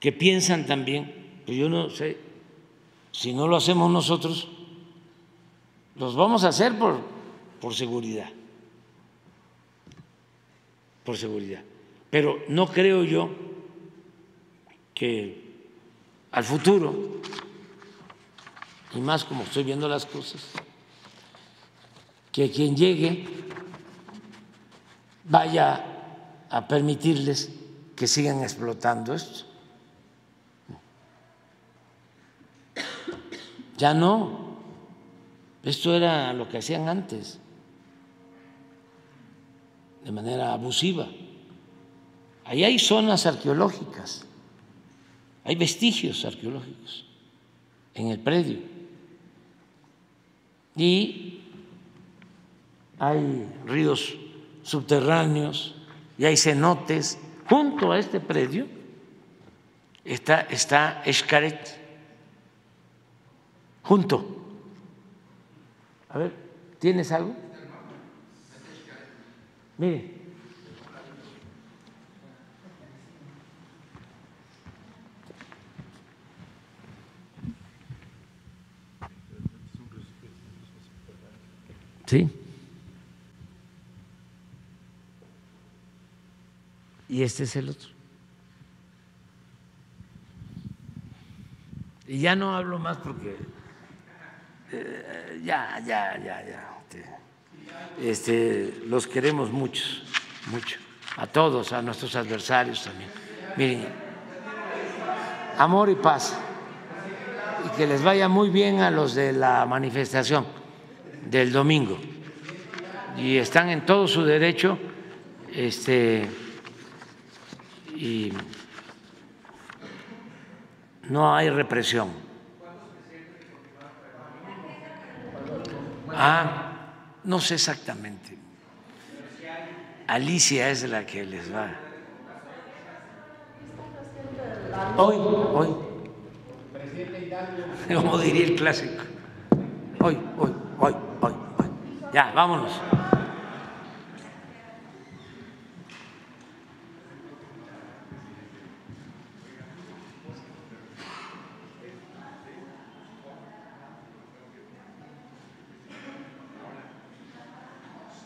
S1: que piensan también, pues yo no sé, si no lo hacemos nosotros, los vamos a hacer por, por seguridad, por seguridad. Pero no creo yo que al futuro, y más como estoy viendo las cosas, que quien llegue vaya a permitirles que sigan explotando esto. Ya no, esto era lo que hacían antes, de manera abusiva. Ahí hay zonas arqueológicas, hay vestigios arqueológicos en el predio y hay ríos subterráneos y hay cenotes. Junto a este predio está, está Escaret. Junto. A ver, ¿tienes algo? Mire. Sí. Y este es el otro. Y ya no hablo más porque eh, ya, ya, ya, ya. Este, los queremos muchos, mucho. A todos, a nuestros adversarios también. Miren, amor y paz. Y que les vaya muy bien a los de la manifestación del domingo. Y están en todo su derecho este, y no hay represión. Ah, no sé exactamente. Alicia es la que les va. Hoy, hoy. Como diría el clásico. Hoy, hoy, hoy, hoy, hoy. Ya, vámonos.